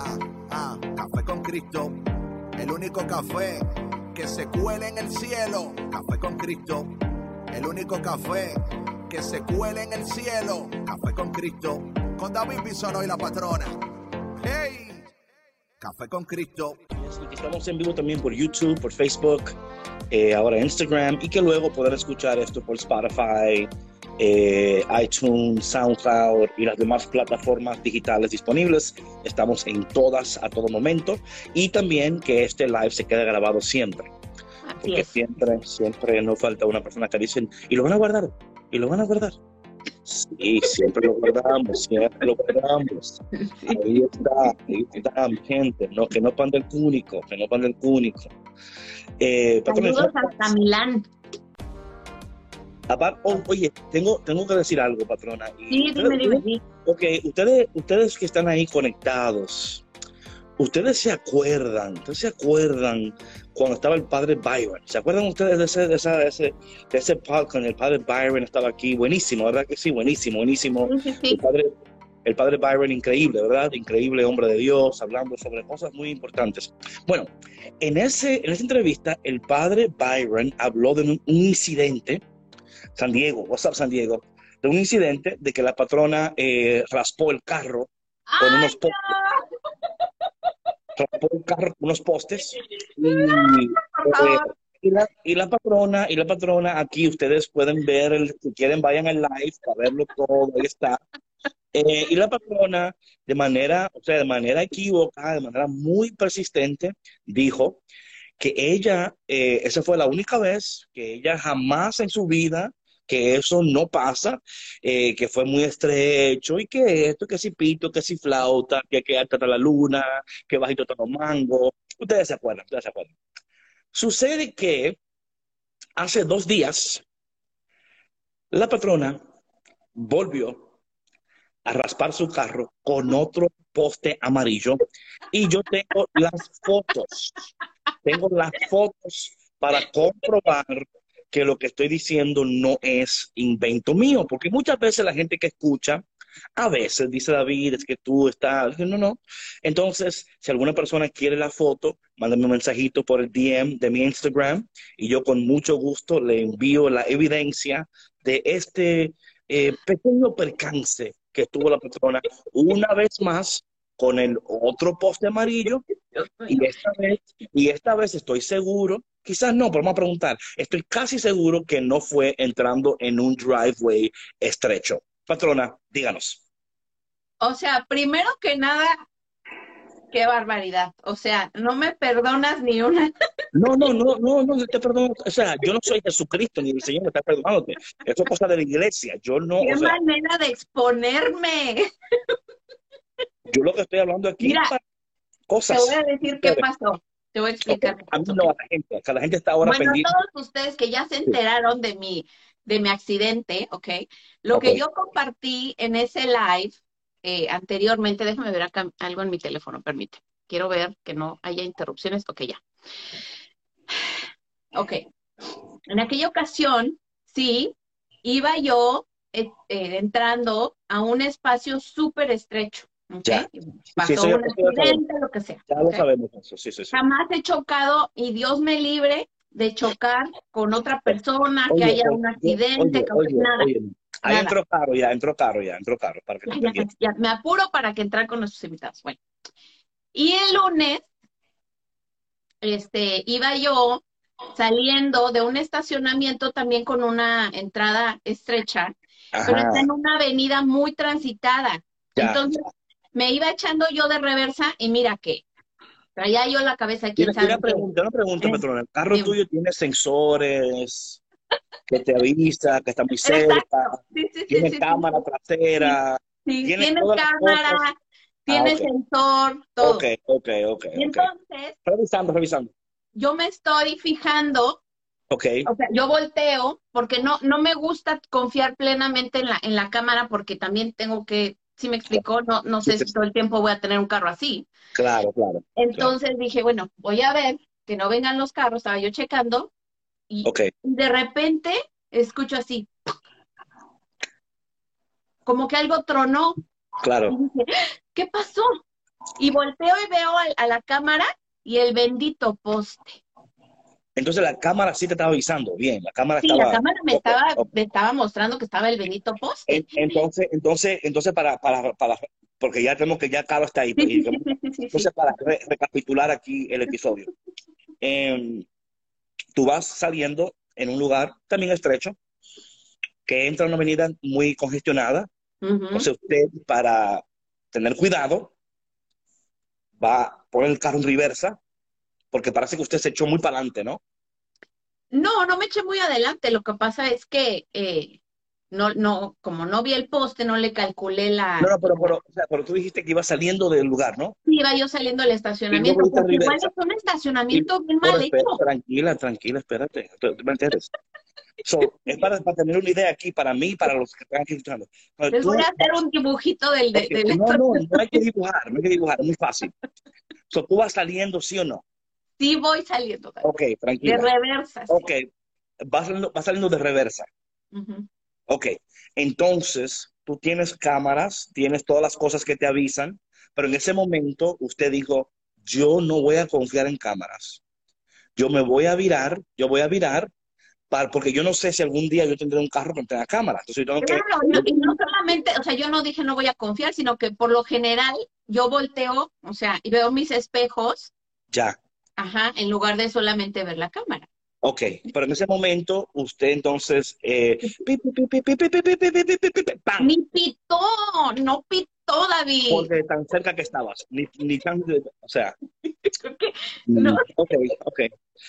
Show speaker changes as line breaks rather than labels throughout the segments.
Ah, ah, café con Cristo, el único café que se cuele en el cielo. Café con Cristo, el único café que se cuele en el cielo. Café con Cristo, con David Bisono y la patrona. ¡Hey! Café con Cristo.
Estamos en vivo también por YouTube, por Facebook, eh, ahora Instagram y que luego poder escuchar esto por Spotify, eh, iTunes, SoundCloud y las demás plataformas digitales disponibles. Estamos en todas a todo momento y también que este live se quede grabado siempre. porque siempre, siempre nos falta una persona que dicen, y lo van a guardar, y lo van a guardar. Sí, siempre lo guardamos, siempre lo guardamos. Ahí está, ahí está, gente. No, que no pande el cúnico, que no pande el cúnico.
Eh, Saludos hasta Milán.
Oh, oye, tengo, tengo que decir algo, patrona.
Sí, dime, dime.
Ok, ustedes, ustedes que están ahí conectados, ustedes se acuerdan, ustedes se acuerdan cuando estaba el padre Byron. ¿Se acuerdan ustedes de ese, de esa, de ese, de ese podcast el padre Byron estaba aquí? Buenísimo, ¿verdad que sí? Buenísimo, buenísimo. El, padre, el padre Byron, increíble, ¿verdad? Increíble hombre de Dios, hablando sobre cosas muy importantes. Bueno, en, ese, en esa entrevista, el padre Byron habló de un incidente San Diego, WhatsApp San Diego, de un incidente de que la patrona eh, raspó el carro con unos postes. Raspó el carro con unos postes. Y, la, y, la, patrona, y la patrona, aquí ustedes pueden ver, el, si quieren vayan al live para verlo todo, ahí está. Eh, y la patrona, de manera, o sea, de manera equivocada, de manera muy persistente, dijo que ella, eh, esa fue la única vez que ella jamás en su vida que eso no pasa, eh, que fue muy estrecho y que esto, que si pito, que si flauta, que que alta la luna, que bajito todo mango. Ustedes se acuerdan, ustedes se acuerdan. Sucede que hace dos días la patrona volvió a raspar su carro con otro poste amarillo y yo tengo las fotos, tengo las fotos para comprobar que lo que estoy diciendo no es invento mío, porque muchas veces la gente que escucha, a veces dice David, es que tú estás, no, no. Entonces, si alguna persona quiere la foto, mándame un mensajito por el DM de mi Instagram y yo con mucho gusto le envío la evidencia de este eh, pequeño percance que tuvo la persona una vez más con el otro poste amarillo y esta vez, y esta vez estoy seguro Quizás no, pero vamos a preguntar. Estoy casi seguro que no fue entrando en un driveway estrecho. Patrona, díganos.
O sea, primero que nada, qué barbaridad. O sea, no me perdonas ni una.
No, no, no, no, no te perdono. O sea, yo no soy Jesucristo ni el Señor me está perdonándote. Eso es cosa de la iglesia. Yo no.
Qué manera de exponerme.
Yo lo que estoy hablando aquí
Mira, cosas. Te voy a decir qué pasó. Te voy a explicar.
A mí no, a la gente, la gente está ahora
bueno, todos ustedes que ya se enteraron de mi, de mi accidente, ¿ok? Lo que yo compartí en ese live eh, anteriormente, déjame ver acá algo en mi teléfono, permite. Quiero ver que no haya interrupciones. Ok, ya. Ok. En aquella ocasión, sí, iba yo eh, eh, entrando a un espacio súper estrecho. Ya. Pasó un accidente, lo que sea.
Ya lo sabemos eso, sí, sí,
Jamás he chocado y Dios me libre de chocar con otra persona, que haya un accidente, que nada.
Ahí entró caro, ya entró caro, ya entró caro. Para que
ya, me apuro para que entrar con nuestros invitados. Bueno. Y el lunes, este, iba yo saliendo de un estacionamiento también con una entrada estrecha, pero está en una avenida muy transitada. Entonces, me iba echando yo de reversa y mira que traía yo la cabeza aquí.
Una pregunta, una pregunta, patrón. ¿El carro tuyo tiene sensores que te avisa que está muy cerca? tiene cámara trasera.
tiene cámara. tiene sensor, todo.
Ok, ok, ok.
entonces,
revisando, revisando.
Yo me estoy fijando
Ok.
O sea, yo volteo porque no, no me gusta confiar plenamente en la, en la cámara porque también tengo que, si me explicó, no, no sé si todo el tiempo voy a tener un carro así.
Claro, claro.
Entonces dije, bueno, voy a ver que no vengan los carros, estaba yo checando y de repente escucho así, como que algo tronó.
Claro.
Y dije, ¿qué pasó? Y volteo y veo a la cámara y el bendito poste.
Entonces la cámara sí te estaba avisando, bien, la cámara
sí, la cámara me, estaba, me estaba mostrando que estaba el Benito Post.
Entonces, entonces, entonces para, para, para, porque ya tenemos que ya Carlos está ahí. entonces, para recapitular aquí el episodio. Em, tú vas saliendo en un lugar también estrecho, que entra en una avenida muy congestionada. Entonces usted, para tener cuidado, va a poner el carro en reversa, porque parece que usted se echó muy para adelante, ¿no?
No, no me eché muy adelante. Lo que pasa es que eh, no, no, como no vi el poste, no le calculé la.
No, no, pero, pero, o sea, pero tú dijiste que iba saliendo del lugar, ¿no?
Sí, iba yo saliendo del estacionamiento. Porque igual es un estacionamiento bien mal hecho.
Tranquila, tranquila, espérate. ¿Me entiendes? So, es para, para, tener una idea aquí, para mí y para los que están aquí escuchando.
Les voy a hacer un dibujito del.
no, no, no hay que dibujar, no hay que dibujar, es muy fácil. So, ¿Tú vas saliendo, sí o no?
Sí voy saliendo.
Ok, tranquila.
De reversa.
Ok, vas saliendo, saliendo de reversa. Ok, entonces tú tienes cámaras, tienes todas las cosas que te avisan, pero en ese momento usted dijo, yo no voy a confiar en cámaras. Yo me voy a virar, yo voy a virar, para, porque yo no sé si algún día yo tendré un carro que tenga cámaras. Entonces yo tengo
claro, no, y no solamente, o sea, yo no dije no voy a confiar, sino que por lo general yo volteo, o sea, y veo mis espejos.
Ya.
Ajá, en lugar de solamente ver la cámara.
Ok, pero en ese momento usted entonces...
Ni pitó, no pitó, David.
Porque tan cerca que estabas, ni, ni tan... O sea...
no.
Ok, ok.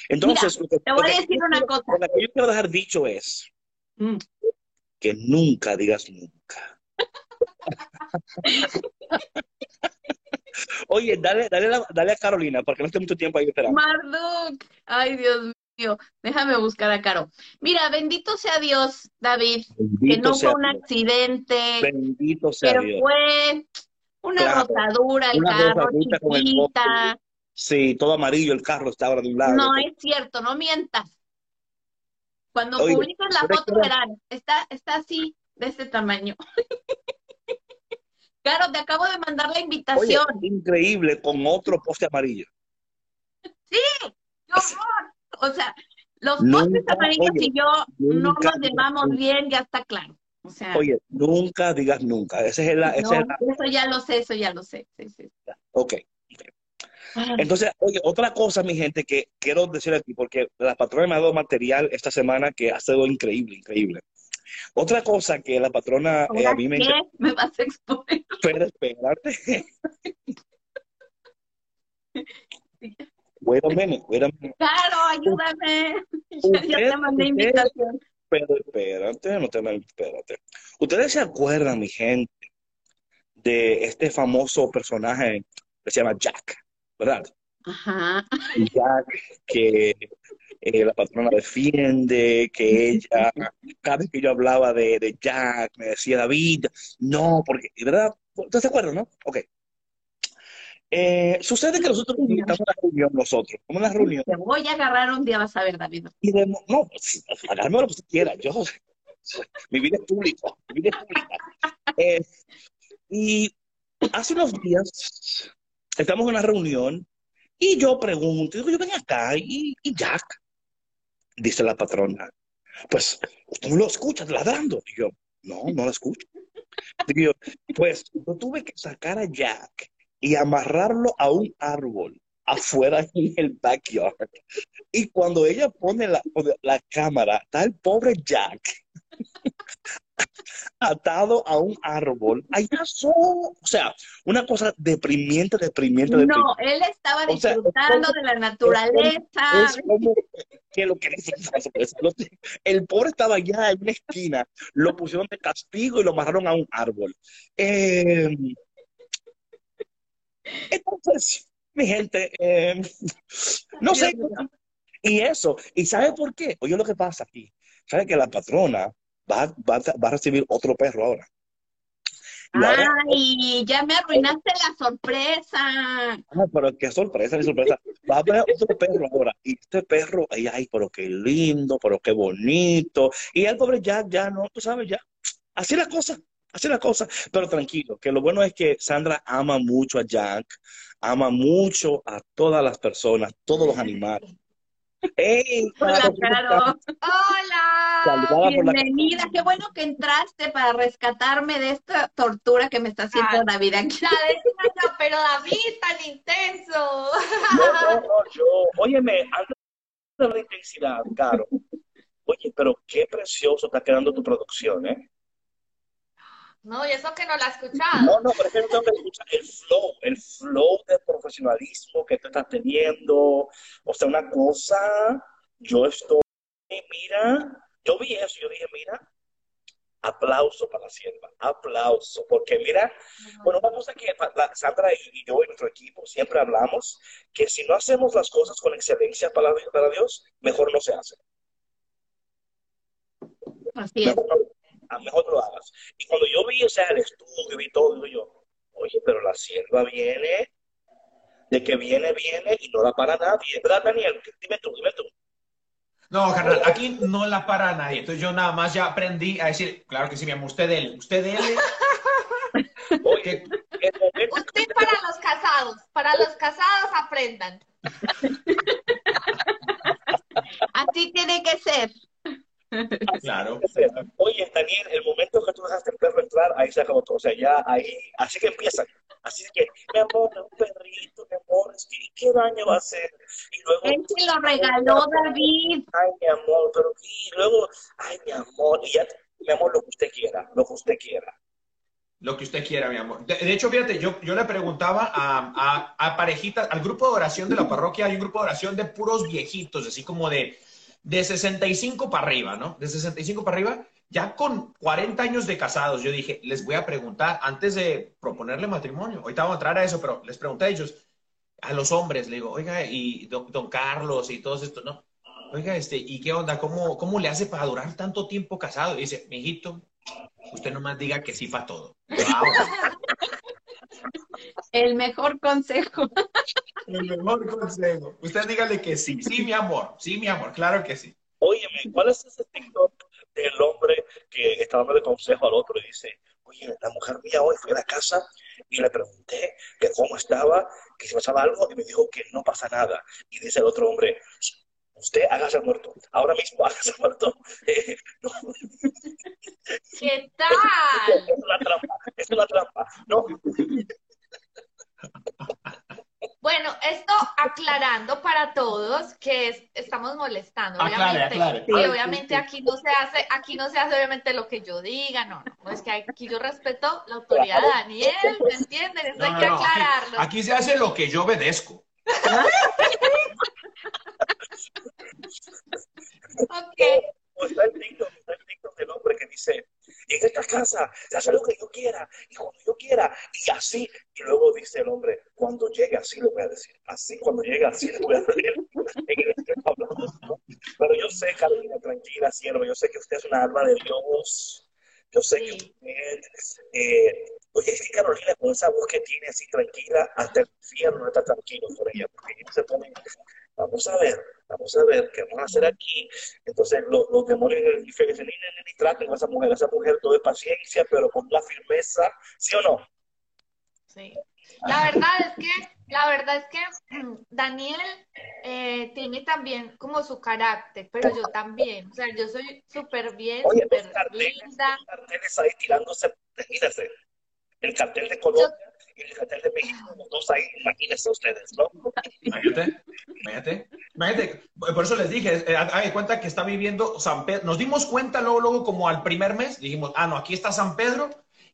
Entonces...
te voy a decir una cosa.
Lo que yo quiero dejar dicho es que nunca digas nunca. Oye, dale, dale, dale a Carolina, porque no esté mucho tiempo ahí esperando.
Marduk, ay Dios mío, déjame buscar a Caro. Mira, bendito sea Dios, David, que no fue un accidente.
Bendito sea
pero fue una rotadura el carro, chiquita.
sí, todo amarillo el carro estaba de un lado.
No, es cierto, no mientas. Cuando publiques la foto verán, está, está así, de este tamaño. Claro, te acabo de mandar la invitación.
increíble, con otro poste amarillo.
Sí, qué O sea, los postes amarillos y yo no nos llevamos bien, ya está claro. O sea,
oye, nunca digas nunca. Ese es el,
Eso ya lo sé, eso ya lo sé. Sí, sí.
Ok. Entonces, oye, otra cosa, mi gente, que quiero decir aquí, porque la patrona me ha dado material esta semana que ha sido increíble, increíble. Otra cosa que la patrona
eh, a mí me... ¿Qué? ¿Me vas a exponer?
Pero espérate. Wait a minute, wait a minute.
Claro, ayúdame. ya te mandé invitación.
Pero espérate, no te espérate. Ustedes se acuerdan, mi gente, de este famoso personaje que se llama Jack, ¿verdad?
Ajá.
Jack, que eh, la patrona defiende, que ella, cada vez que yo hablaba de, de Jack, me decía David, no, porque, ¿verdad? ¿Ustedes se acuerdan, no? Ok. Eh, sucede que nosotros invitamos a una reunión nosotros, como una reunión.
Te voy a agarrar un día, vas a ver, David.
Y de, no, agarrarme lo que usted quiera, yo, mi vida es pública, mi vida es pública. Eh, y hace unos días estamos en una reunión y yo pregunto, digo, yo ven acá, y, y Jack, dice la patrona, pues no lo escucha ladrando. Y yo, no, no lo escucho. Digo, pues yo tuve que sacar a Jack y amarrarlo a un árbol afuera en el backyard. Y cuando ella pone la, la cámara, está el pobre Jack atado a un árbol. Allá son, o sea, una cosa deprimiente, deprimiente, deprimiente.
No, él estaba disfrutando de la naturaleza.
Es como, que lo que El pobre estaba allá en una esquina, lo pusieron de castigo y lo amarraron a un árbol. Eh, Entonces, mi gente, eh, no sé. Y eso, ¿y sabe por qué? Oye, lo que pasa aquí. ¿Sabe que la patrona va, va, va a recibir otro perro ahora?
Ay, ya me arruinaste la sorpresa.
Ah, pero qué sorpresa, qué sorpresa. Va a haber otro perro ahora. Y este perro, ay, ay, pero qué lindo, pero qué bonito. Y el pobre Jack ya no, tú sabes, ya. Así la cosa, así la cosa. Pero tranquilo, que lo bueno es que Sandra ama mucho a Jack, ama mucho a todas las personas, todos los animales.
Hola, Caro. Hola. Bienvenida. Qué bueno que entraste para rescatarme de esta tortura que me está haciendo David aquí.
La pero David tan intenso.
No, no, no, yo, óyeme, de la intensidad, Caro. Oye, pero qué precioso está quedando tu producción, ¿eh?
No, y eso que no la has escuchado.
No, no, pero es que no tengo que escuchar el flow, el flow de profesionalismo que tú estás teniendo. O sea, una cosa, yo estoy, mira, yo vi eso, yo dije, mira, aplauso para la sierva, aplauso, porque mira, bueno, una cosa que Sandra y yo y nuestro equipo siempre hablamos, que si no hacemos las cosas con excelencia para, para Dios, mejor no se hace.
Así es
a mejor lo hagas. Y cuando yo vi, o sea, el estudio y todo, digo yo, oye, pero la sierva viene, de que viene, viene y no la para nadie, ¿verdad, Daniel? Dime tú, dime tú.
No, carnal, aquí no la para nadie. Entonces yo nada más ya aprendí a decir, claro que sí, mi amor, usted él, usted él.
Oye, usted para los casados, para los casados aprendan.
Así tiene que ser.
Claro.
Oye, Daniel, el momento que tú dejaste el perro entrar, ahí se acabó todo. O sea, ya ahí, así que empiezan. Así que, mi amor, un perrito, mi amor, ¿qué daño va a hacer?
Y luego. Él se lo regaló, David.
Ay, mi amor, pero. Y luego, ay, mi amor, y ya, mi amor, lo que usted quiera, lo que usted quiera.
Lo que usted quiera, mi amor. De, hecho, fíjate, yo, yo le preguntaba a, a, a parejitas, al grupo de oración de la parroquia, hay un grupo de oración de puros viejitos, así como de de 65 para arriba, ¿no? De 65 para arriba, ya con 40 años de casados, yo dije, les voy a preguntar, antes de proponerle matrimonio, ahorita vamos a entrar a eso, pero les pregunté a ellos, a los hombres, le digo, oiga, y don, Carlos y todos estos, ¿no? Oiga, este, ¿y qué onda? ¿Cómo, ¿Cómo le hace para durar tanto tiempo casado? Y dice, mijito, usted nomás diga que sí para todo.
El mejor consejo.
El mejor consejo. Usted dígale que sí. Sí, mi amor. Sí, mi amor. Claro que sí.
Óyeme, ¿cuál es ese TikTok del hombre que está dando de consejo al otro y dice, oye, la mujer mía hoy fue a la casa y le pregunté que cómo estaba, que si pasaba algo y me dijo que no pasa nada. Y dice el otro hombre, usted hágase muerto, ahora mismo hágase muerto.
¿Qué tal?
Es una trampa, es una trampa. No.
Bueno, esto aclarando para todos que estamos molestando, obviamente. Y obviamente aquí no se hace, aquí no se hace obviamente lo que yo diga, no, no, es que aquí yo respeto la autoridad de Daniel, ¿me entienden? Eso hay que aclararlo.
Aquí, se hace lo que yo obedezco.
ok.
Está el TikTok, está el TikTok del hombre que dice, en esta casa se hace lo que yo quiera y cuando yo quiera y así. Y luego dice el hombre, cuando llegue así lo voy a decir, así cuando llegue así lo voy a decir. Pero yo sé, Carolina, tranquila, sierva, yo sé que usted es una alma de Dios. Yo sé que usted, eh, oye, es que Carolina con esa voz que tiene así tranquila, hasta el infierno está tranquilo por ella, porque ella se pone, vamos a ver, vamos a ver qué vamos a hacer aquí. Entonces los, los demonios en el ni, ni, traten a esa mujer, a esa mujer todo es paciencia, pero con la firmeza, ¿sí o no?
Sí. La verdad es que, la verdad es que Daniel eh, tiene también como su carácter, pero yo también, o sea, yo soy súper bien, súper linda.
carteles ahí tirándose, imagínense, el cartel de Colombia el cartel de México, los dos ahí, imagínense ustedes, ¿no?
Imagínate, imagínate, imagínate, por eso les dije, eh, hay cuenta que está viviendo San Pedro, nos dimos cuenta luego, luego como al primer mes, dijimos, ah, no, aquí está San Pedro,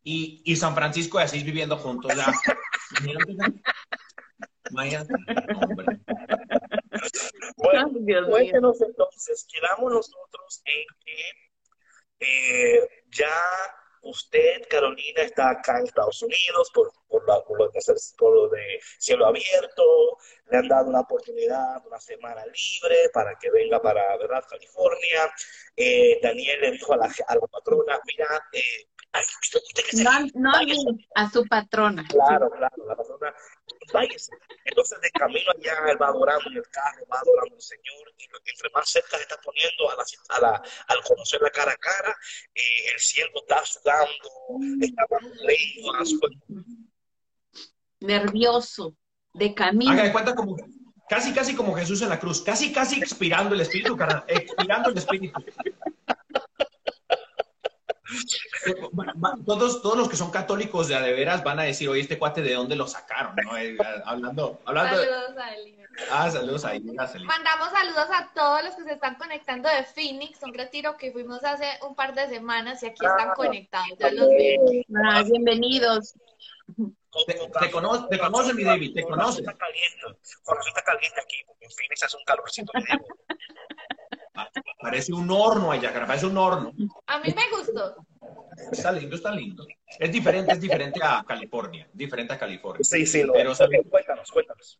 y, y San Francisco de Asís viviendo juntos. Ya.
Bueno, cuéntenos entonces, quedamos nosotros en que eh, ya usted, Carolina, está acá en Estados Unidos por, por, lo, de, por lo de cielo abierto, le han dado una oportunidad, una semana libre para que venga para, ¿verdad?, California. Eh, Daniel le dijo a la, a la patrona, mira, eh,
no, a su patrona.
Claro, claro, la patrona, Entonces, de camino allá, él va adorando en el carro, va adorando al Señor, y entre más cerca se está poniendo a la, a la, al conocer la cara a cara, eh, el cielo está sudando, está.
Nervioso, de camino.
Haga de cuenta como, casi, casi como Jesús en la cruz, casi, casi expirando el Espíritu, expirando el Espíritu todos, todos los que son católicos de a de veras van a decir, oye, este cuate de dónde lo sacaron, ¿no? Eh, hablando, hablando.
Saludos a Eli.
Ah, saludos a
Eli. Mandamos saludos a todos los que se están conectando de Phoenix, un retiro que fuimos hace un par de semanas y aquí están conectados. Ya los.
Ah, bienvenidos.
Te, conoce, te conoce, mi David, te conoce.
Está caliente, está caliente aquí, porque en Phoenix hace un calorcito.
Parece un horno allá, parece un horno.
A mí me gustó.
Está lindo, está lindo. Es diferente, es diferente a California, diferente a California.
Sí, sí, pero cuéntanos, cuéntanos.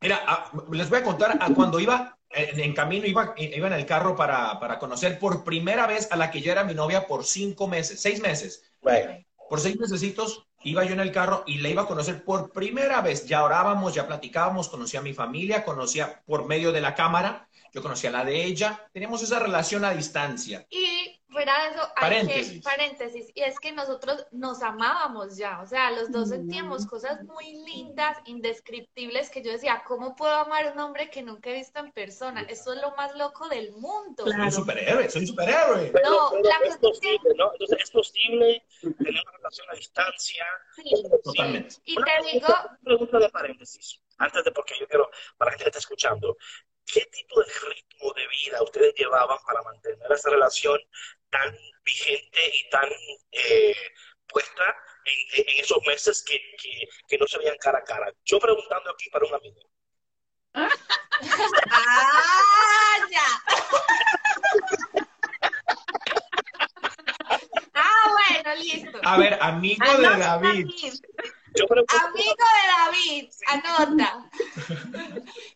Mira, ah, les voy a contar a cuando iba en, camino, iba, iba en el carro para, para, conocer por primera vez a la que ya era mi novia por cinco meses, seis meses. Por seis mesecitos iba yo en el carro y le iba a conocer por primera vez. Ya orábamos, ya platicábamos, conocía a mi familia, conocía por medio de la cámara yo conocía la de ella, teníamos esa relación a distancia.
Y fuera de eso, paréntesis. paréntesis, y es que nosotros nos amábamos ya, o sea, los dos sentíamos cosas muy lindas, indescriptibles, que yo decía, ¿cómo puedo amar a un hombre que nunca he visto en persona? Eso es lo más loco del mundo.
Soy un superhéroe, soy un superhéroe.
no, la es posible, ¿no? Entonces es posible tener una relación a distancia.
Sí, totalmente. Y te digo...
Una pregunta de paréntesis, antes de porque yo quiero, para que está escuchando, ¿Qué tipo de ritmo de vida ustedes llevaban para mantener esa relación tan vigente y tan eh, puesta en, esos meses que, que, no se veían cara a cara? Yo preguntando aquí para un amigo.
¡Ah, ya! ah, bueno, listo.
A ver, amigo de David.
Amigo de David, anota.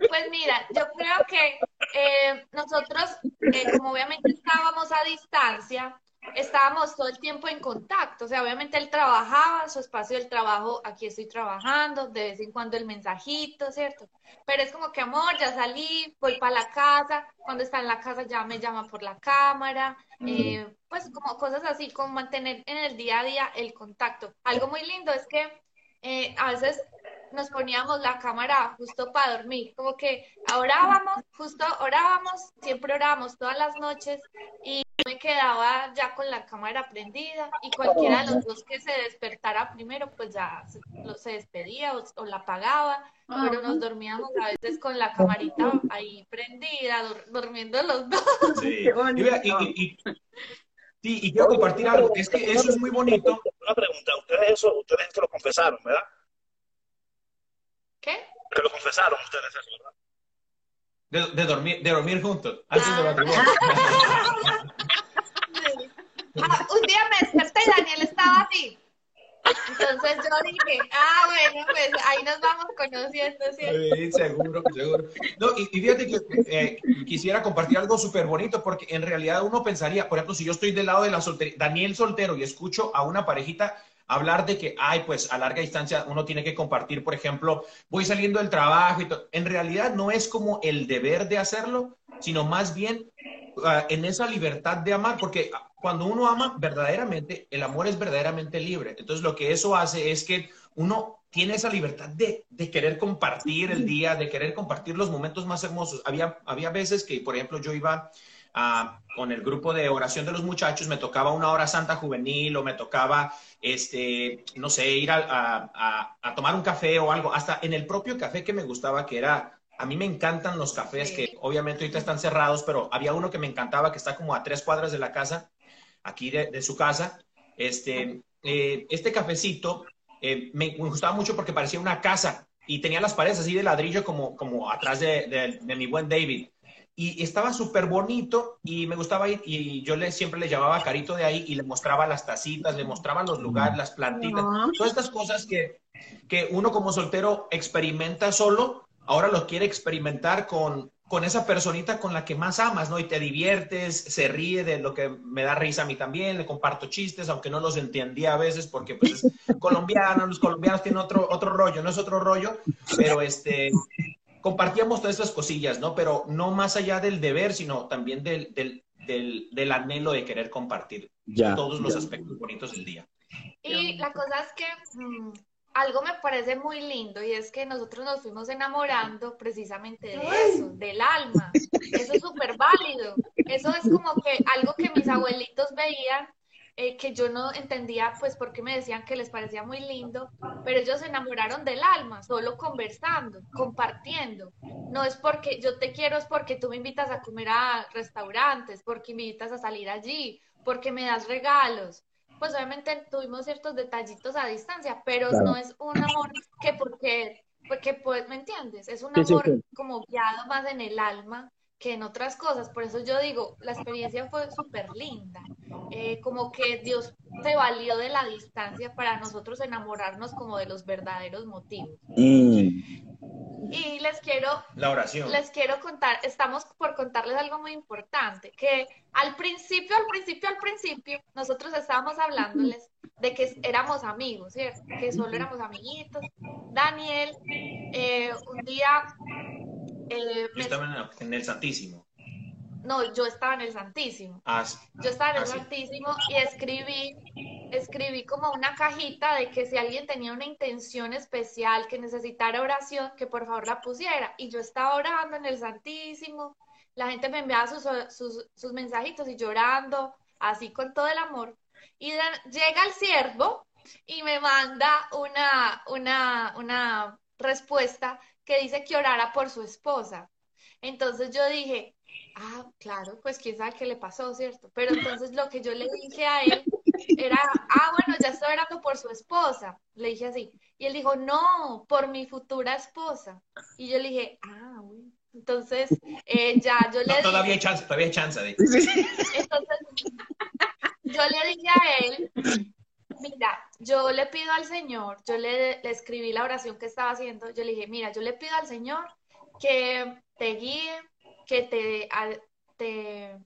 Pues mira, yo creo que eh, nosotros, eh, como obviamente estábamos a distancia, estábamos todo el tiempo en contacto. O sea, obviamente él trabajaba, su espacio del trabajo, aquí estoy trabajando, de vez en cuando el mensajito, ¿cierto? Pero es como que, amor, ya salí, voy para la casa, cuando está en la casa ya me llama por la cámara, eh, pues como cosas así, como mantener en el día a día el contacto. Algo muy lindo es que eh, a veces nos poníamos la cámara justo para dormir, como que orábamos, justo orábamos, siempre orábamos todas las noches y me quedaba ya con la cámara prendida y cualquiera de los dos que se despertara primero pues ya se, se despedía o, la apagaba, pero nos dormíamos a veces con la camarita ahí prendida, durmiendo los dos.
Sí. y, Sí, y quiero compartir algo, es que eso es muy bonito.
Una pregunta, ustedes eso, ustedes esto lo confesaron, ¿verdad?
¿Qué?
Que lo confesaron ustedes eso,
¿verdad? De, dormir, de dormir juntos, antes de matrimonio.
ah, un día me desperté y Daniel estaba así. Entonces yo dije, ah, bueno, pues ahí nos vamos conociendo.
¿sí? seguro, seguro. No, y, fíjate que eh, quisiera compartir algo súper bonito, porque en realidad uno pensaría, por ejemplo, si yo estoy del lado de la soltería, Daniel soltero, y escucho a una parejita hablar de que, ay, pues a larga distancia uno tiene que compartir, por ejemplo, voy saliendo del trabajo y todo. En realidad no es como el deber de hacerlo, sino más bien ah, en esa libertad de amar, porque cuando uno ama verdaderamente, el amor es verdaderamente libre. Entonces lo que eso hace es que uno tiene esa libertad de, querer compartir el día, de querer compartir los momentos más hermosos. Había, había veces que, por ejemplo, yo iba con el grupo de oración de los muchachos, me tocaba una hora santa juvenil o me tocaba, este, no sé, ir a, a tomar un café o algo, hasta en el propio café que me gustaba, que era a mí me encantan los cafés que obviamente ahorita están cerrados, pero había uno que me encantaba que está como a tres cuadras de la casa, aquí de, su casa. Este, eh, este cafecito eh, me, gustaba mucho porque parecía una casa y tenía las paredes así de ladrillo como, como atrás de, mi buen David. y estaba súper bonito y me gustaba ir y yo le, siempre le llamaba Carito de ahí y le mostraba las tacitas, le mostraba los lugares, las plantitas, todas estas cosas que, que uno como soltero experimenta solo, ahora lo quiere experimentar con, con esa personita con la que más amas, ¿no? Y te diviertes, se ríe de lo que me da risa a mí también, le comparto chistes, aunque no los entendía a veces porque pues es colombiano, los colombianos tienen otro, otro rollo, no es otro rollo, pero este, compartíamos todas estas cosillas, ¿no? Pero no más allá del deber, sino también del, del, del, anhelo de querer compartir todos los aspectos bonitos del día.
Y la cosa es que mm, algo me parece muy lindo y es que nosotros nos fuimos enamorando precisamente de eso, del alma. Eso es súper válido. Eso es como que algo que mis abuelitos veían, eh, que yo no entendía, pues porque me decían que les parecía muy lindo, pero ellos se enamoraron del alma, solo conversando, compartiendo. No es porque yo te quiero, es porque tú me invitas a comer a restaurantes, porque me invitas a salir allí, porque me das regalos pues obviamente tuvimos ciertos detallitos a distancia, pero no es un amor que porque, porque pues, ¿me entiendes? Es un amor como guiado más en el alma que en otras cosas. Por eso yo digo, la experiencia fue súper linda. Eh, como que Dios se valió de la distancia para nosotros enamorarnos como de los verdaderos motivos. Mm. Y les quiero,
la oración.
les quiero contar, estamos por contarles algo muy importante, que al principio, al principio, al principio, nosotros estábamos hablándoles de que éramos amigos, ¿cierto? Que solo éramos amiguitos. Daniel, eh, un día...
Eh, estaba en el Santísimo.
No, yo estaba en el Santísimo.
Ah,
yo estaba en el ah, Santísimo y escribí, escribí como una cajita de que si alguien tenía una intención especial, que necesitara oración, que por favor la pusiera. Y yo estaba orando en el Santísimo, la gente me enviaba sus, sus, sus mensajitos y llorando, así con todo el amor. Y llega el siervo y me manda una, una, una respuesta que dice que orara por su esposa. Entonces yo dije, Ah, claro, pues quién sabe qué le pasó, ¿cierto? Pero entonces lo que yo le dije a él era, ah, bueno, ya estoy orando por su esposa. Le dije así. Y él dijo, no, por mi futura esposa. Y yo le dije, ah, bueno. Entonces, eh, ya yo le
Todavía hay chance, todavía hay chance de...
Entonces, yo le dije a él, mira, yo le pido al Señor, yo le, escribí la oración que estaba haciendo, yo le dije, mira, yo le pido al Señor que te guíe, que te, te,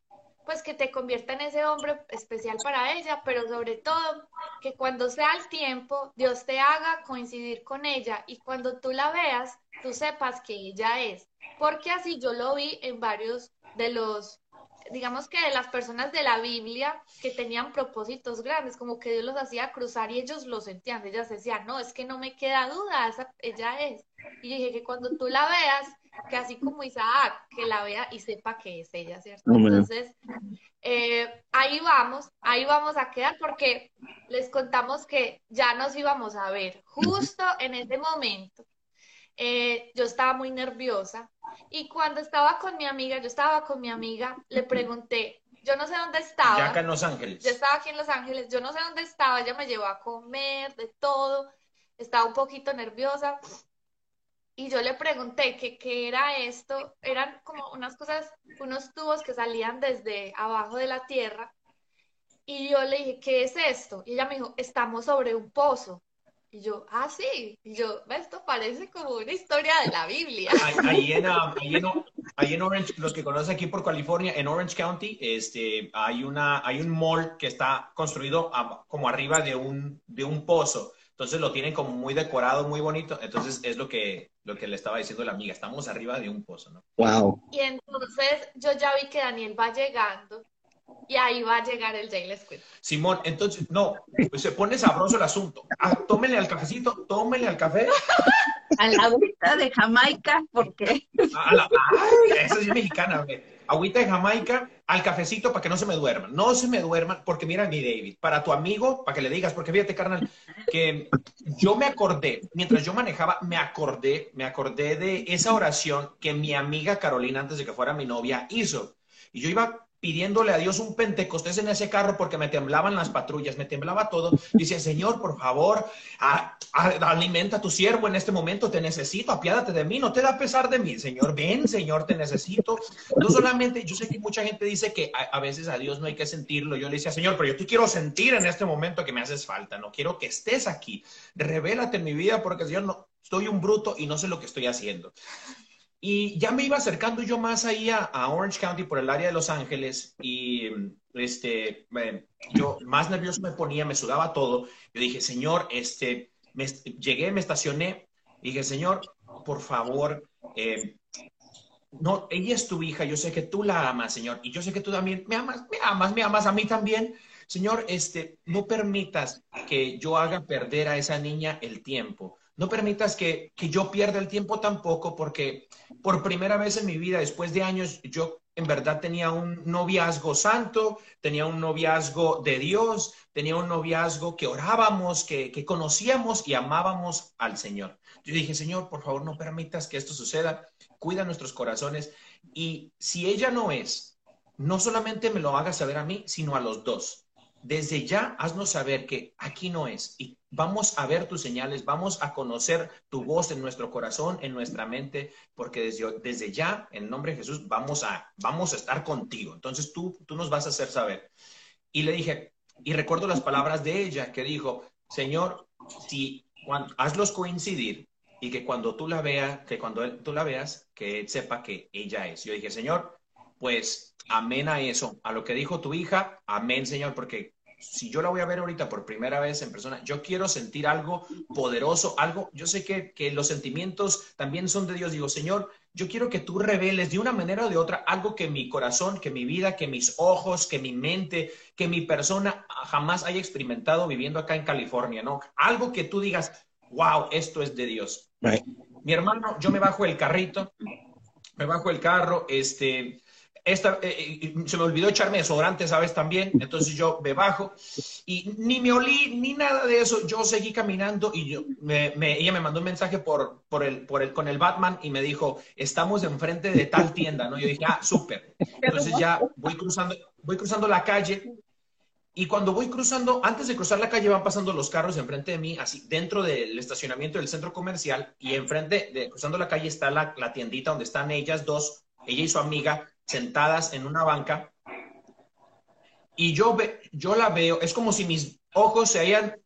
pues que te convierta en ese hombre especial para ella, pero sobre todo que cuando sea el tiempo, Dios te haga coincidir con ella y cuando tú la veas, tú sepas que ella es. Porque así yo lo vi en varios de los, digamos que de las personas de la Biblia que tenían propósitos grandes, como que Dios los hacía cruzar y ellos lo sentían. Ellas decían, no, es que no me queda duda, esa, ella es. Y dije que cuando tú la veas, que así como Isaac, que la vea y sepa que es ella, ¿cierto? Entonces, eh, ahí vamos, ahí vamos a quedar porque les contamos que ya nos íbamos a ver justo en ese momento. Eh, yo estaba muy nerviosa y cuando estaba con mi amiga, yo estaba con mi amiga, le pregunté, yo no sé dónde estaba.
Ya acá en Los Ángeles.
Yo estaba aquí en Los Ángeles, yo no sé dónde estaba, ella me llevó a comer, de todo, estaba un poquito nerviosa y yo le pregunté qué era esto. Eran como unas cosas, unos tubos que salían desde abajo de la tierra. Y yo le dije, ¿qué es esto? Y ella me dijo, estamos sobre un pozo. Y yo, ah, sí. Y yo, esto parece como una historia de la Biblia.
Ahí, en, ahí, en, Orange, los que conocen aquí por California, en Orange County, este, hay, una, hay un mall que está construido como arriba de un, de un pozo. Entonces lo tienen como muy decorado, muy bonito. Entonces es lo que, lo que le estaba diciendo la amiga. Estamos arriba de un pozo, ¿no?
Wow.
Y entonces yo ya vi que Daniel va llegando y ahí va a llegar el Jail Squid.
Simón, entonces, no, pues se pone sabroso el asunto. Ah, tómele al cafecito, tómele al café.
A la agüita de Jamaica, porque.
A la, esa es mexicana, güey agüita de Jamaica al cafecito para que no se me duerman. No se me duerman, porque mira mi David, para tu amigo, para que le digas, porque fíjate, carnal, que yo me acordé, mientras yo manejaba, me acordé, me acordé de esa oración que mi amiga Carolina, antes de que fuera mi novia, hizo. Y yo iba pidiéndole a Dios un pentecostés en ese carro porque me temblaban las patrullas, me temblaba todo. Dice, Señor, por favor, alimenta a tu siervo en este momento, te necesito, apiádate de mí, no te da pesar de mí, Señor, ven, Señor, te necesito. No solamente, yo sé que mucha gente dice que a, veces a Dios no hay que sentirlo. Yo le decía, Señor, pero yo te quiero sentir en este momento que me haces falta, no quiero que estés aquí. Revélate en mi vida porque, Señor, no, estoy un bruto y no sé lo que estoy haciendo. Y ya me iba acercando yo más ahí a, Orange County por el área de Los Ángeles y este, yo más nervioso me ponía, me sudaba todo. Yo dije, Señor, este, me, llegué, me estacioné y dije, Señor, por favor, eh, no, ella es tu hija, yo sé que tú la amas, Señor, y yo sé que tú también me amas, me amas, me amas a mí también. Señor, este, no permitas que yo haga perder a esa niña el tiempo. No permitas que, yo pierda el tiempo tampoco, porque por primera vez en mi vida, después de años, yo en verdad tenía un noviazgo santo, tenía un noviazgo de Dios, tenía un noviazgo que orábamos, que, que conocíamos y amábamos al Señor. Yo dije, Señor, por favor, no permitas que esto suceda, cuida nuestros corazones y si ella no es, no solamente me lo hagas saber a mí, sino a los dos. Desde ya, haznos saber que aquí no es vamos a ver tus señales, vamos a conocer tu voz en nuestro corazón, en nuestra mente, porque desde, desde ya, en nombre de Jesús, vamos a, vamos a estar contigo. Entonces tú, tú nos vas a hacer saber. Y le dije, y recuerdo las palabras de ella que dijo, Señor, si hazlos coincidir y que cuando tú la veas, que cuando tú la veas, que él sepa que ella es. Yo dije, Señor, pues amén a eso, a lo que dijo tu hija, amén, Señor, porque si yo la voy a ver ahorita por primera vez en persona, yo quiero sentir algo poderoso, algo, yo sé que, que, los sentimientos también son de Dios. Digo, Señor, yo quiero que tú reveles de una manera o de otra algo que mi corazón, que mi vida, que mis ojos, que mi mente, que mi persona jamás haya experimentado viviendo acá en California, ¿no? Algo que tú digas, wow, esto es de Dios. Mi hermano, yo me bajo el carrito, me bajo el carro, este, esta, eh, eh, se me olvidó echarme desodorante, ¿sabes? También. Entonces yo me bajo y ni me olí ni nada de eso. Yo seguí caminando y yo, me, ella me mandó un mensaje por, por, el, por el, con el Batman y me dijo, estamos enfrente de tal tienda, ¿no? Yo dije, ah, súper. Entonces ya voy cruzando, voy cruzando la calle y cuando voy cruzando, antes de cruzar la calle van pasando los carros enfrente de mí, así dentro del estacionamiento del centro comercial y enfrente, de, cruzando la calle está la, la tiendita donde están ellas dos, ella y su amiga sentadas en una banca y yo, ve, yo la veo, es como si mis ojos se hayan,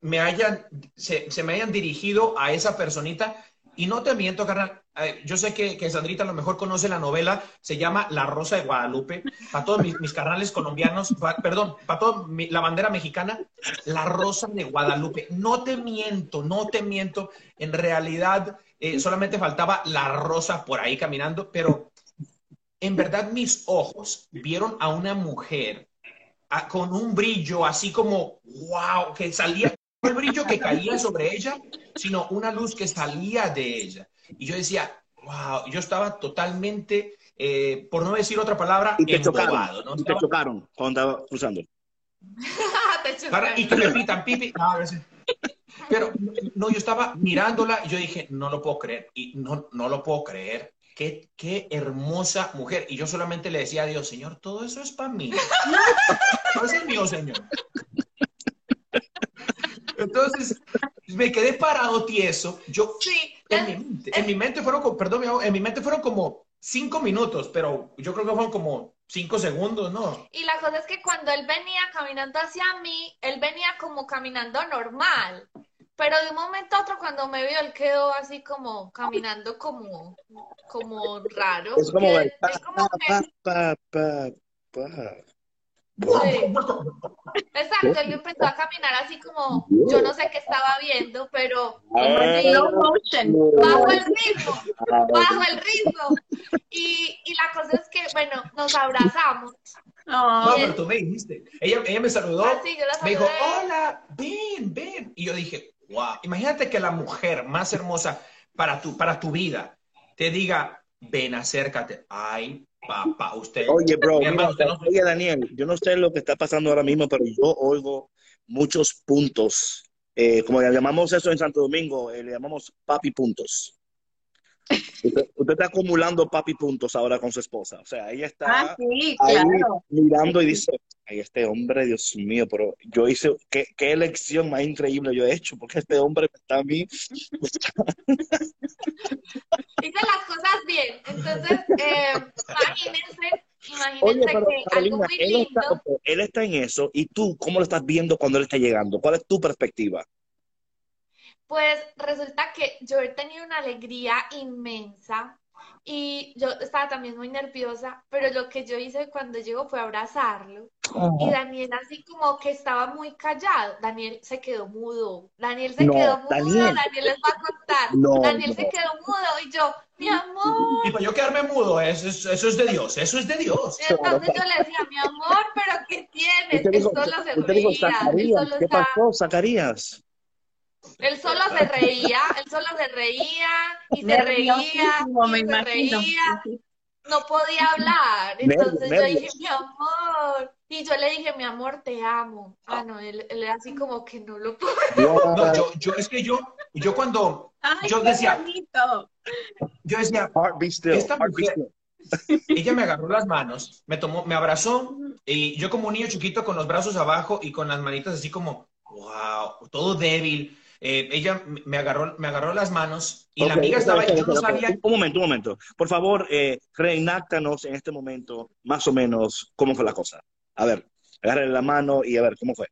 me hayan, se, me hayan dirigido a esa personita y no te miento, carnal. Eh, yo sé que, que, Sandrita a lo mejor conoce la novela, se llama La Rosa de Guadalupe. Para todos mis, mis carnales colombianos, perdón, para toda la bandera mexicana, La Rosa de Guadalupe. No te miento, no te miento. En realidad, eh, solamente faltaba la rosa por ahí caminando, pero en verdad mis ojos vieron a una mujer con un brillo así como, wow, que salía, no el brillo que caía sobre ella, sino una luz que salía de ella. Y yo decía, wow, yo estaba totalmente, eh, por no decir otra palabra,
y te chocaron, ¿no? te chocaron cuando estaba cruzando.
y que me pitan, pipi. Pero no, yo estaba mirándola y yo dije, no lo puedo creer. Y no, no lo puedo creer. Qué, qué, hermosa mujer. Y yo solamente le decía a Dios, Señor, todo eso es para mí. No es mío, Señor. Entonces, me quedé parado tieso. Yo, sí, en, mi mente, en mi mente fueron, perdón, en mi mente fueron como cinco minutos, pero yo creo que fueron como cinco segundos, ¿no?
Y la cosa es que cuando él venía caminando hacia mí, él venía como caminando normal. Pero de un momento a otro, cuando me vio, él quedó así como caminando como, como raro.
Es como, el pa, pa, pa,
Exacto, él empezó a caminar así como, yo no sé qué estaba viendo, pero bajo el ritmo, bajo el ritmo. Y, y la cosa es que, bueno, nos abrazamos.
No, pero tú me dijiste. Ella, ella me saludó. Ah, me dijo, hola, ven, ven. Y yo dije, Wow. Imagínate que la mujer más hermosa para tu, para tu vida te diga, ven, acércate. Ay, papá, usted.
Oye, bro, oye, Daniel, yo no sé lo que está pasando ahora mismo, pero yo oigo muchos puntos. Eh, como le llamamos eso en Santo Domingo, eh, le llamamos papi puntos. Usted, está acumulando papi puntos ahora con su esposa. O sea, ella está
ah, sí, claro.
mirando y dice, ay, este hombre, Dios mío, pero yo hice, ¿qué, qué elección más increíble yo he hecho, porque este hombre está a mí.
Hice las cosas bien. Entonces, eh, imagínense, imagínense que algo muy lindo...
él, está, él está en eso, y tú, ¿cómo lo estás viendo cuando él está llegando? ¿Cuál es tu perspectiva?
Pues resulta que yo he tenido una alegría inmensa y yo estaba también muy nerviosa, pero lo que yo hice cuando llegó fue abrazarlo. Y Daniel así como que estaba muy callado. Daniel se quedó mudo. Daniel se quedó mudo. Daniel. les va a contar. Daniel se quedó mudo y yo, mi amor.
Y para yo quedarme mudo, eso es, eso es de Dios, eso es de Dios.
entonces yo le decía, mi amor, pero ¿qué tienes? Él solo se.
¿Qué pasó, Zacarías?
Él solo se reía, él solo se reía y se reía y se reía. No podía hablar. Entonces yo dije, mi amor. Y yo le dije, mi amor, te amo. Ah, no, él, él así como que no lo puedo.
No, yo, yo, es que yo, yo cuando, yo decía, yo decía, esta mujer, ella me agarró las manos, me tomó, me abrazó, y yo como un niño chiquito con los brazos abajo y con las manitas así como, wow, todo débil eh, ella me agarró, me agarró las manos y la amiga estaba, yo no sabía...
Un momento, un momento. Por favor, eh, reenáctanos en este momento más o menos cómo fue la cosa. A ver, agarre la mano y a ver, ¿cómo fue?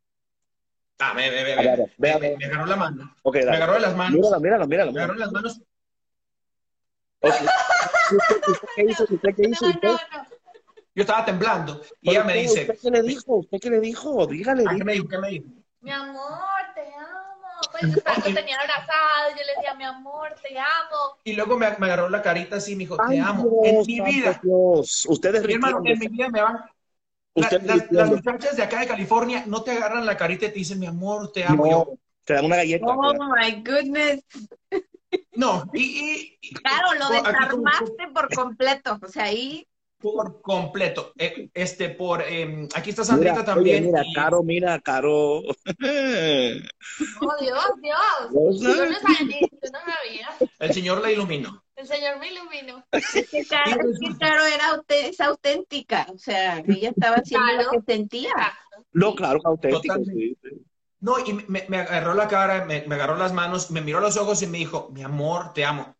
Ah, me, me, me, me, agarró la mano. me agarró las manos.
Míralo, míralo, míralo.
Me agarró las manos.
qué hizo? ¿Usted qué hizo?
Yo estaba temblando y ella me dice...
¿Usted qué le dijo? ¿Usted qué le dijo? Dígale.
Ah, ¿Qué me dijo? ¿Qué me dijo?
Mi amor, pues yo tenía abrazado, yo le decía, mi amor, te amo.
Y luego me, me agarró la carita así, me dijo, te amo. en mi vida.
Dios. Ustedes
mi hermano, en mi vida me van. las muchachas de acá de California no te agarran la carita y te dicen, mi amor, te amo. yo,
te dan una galleta.
Oh my goodness.
No, y,
y claro, lo desarmaste por completo. O sea, ahí
por completo. Eh, este, por em, aquí está Sandrita también.
mira, Caro, mira, Caro. oh,
Dios, Dios. Yo no sabía, yo no sabía.
El Señor la iluminó.
El Señor me iluminó.
Es que Caro, era es auténtica. O sea, ella estaba haciendo lo que sentía.
No, claro, auténtica.
No, y me, me, agarró la cara, me, me agarró las manos, me miró a los ojos y me dijo, mi amor, te amo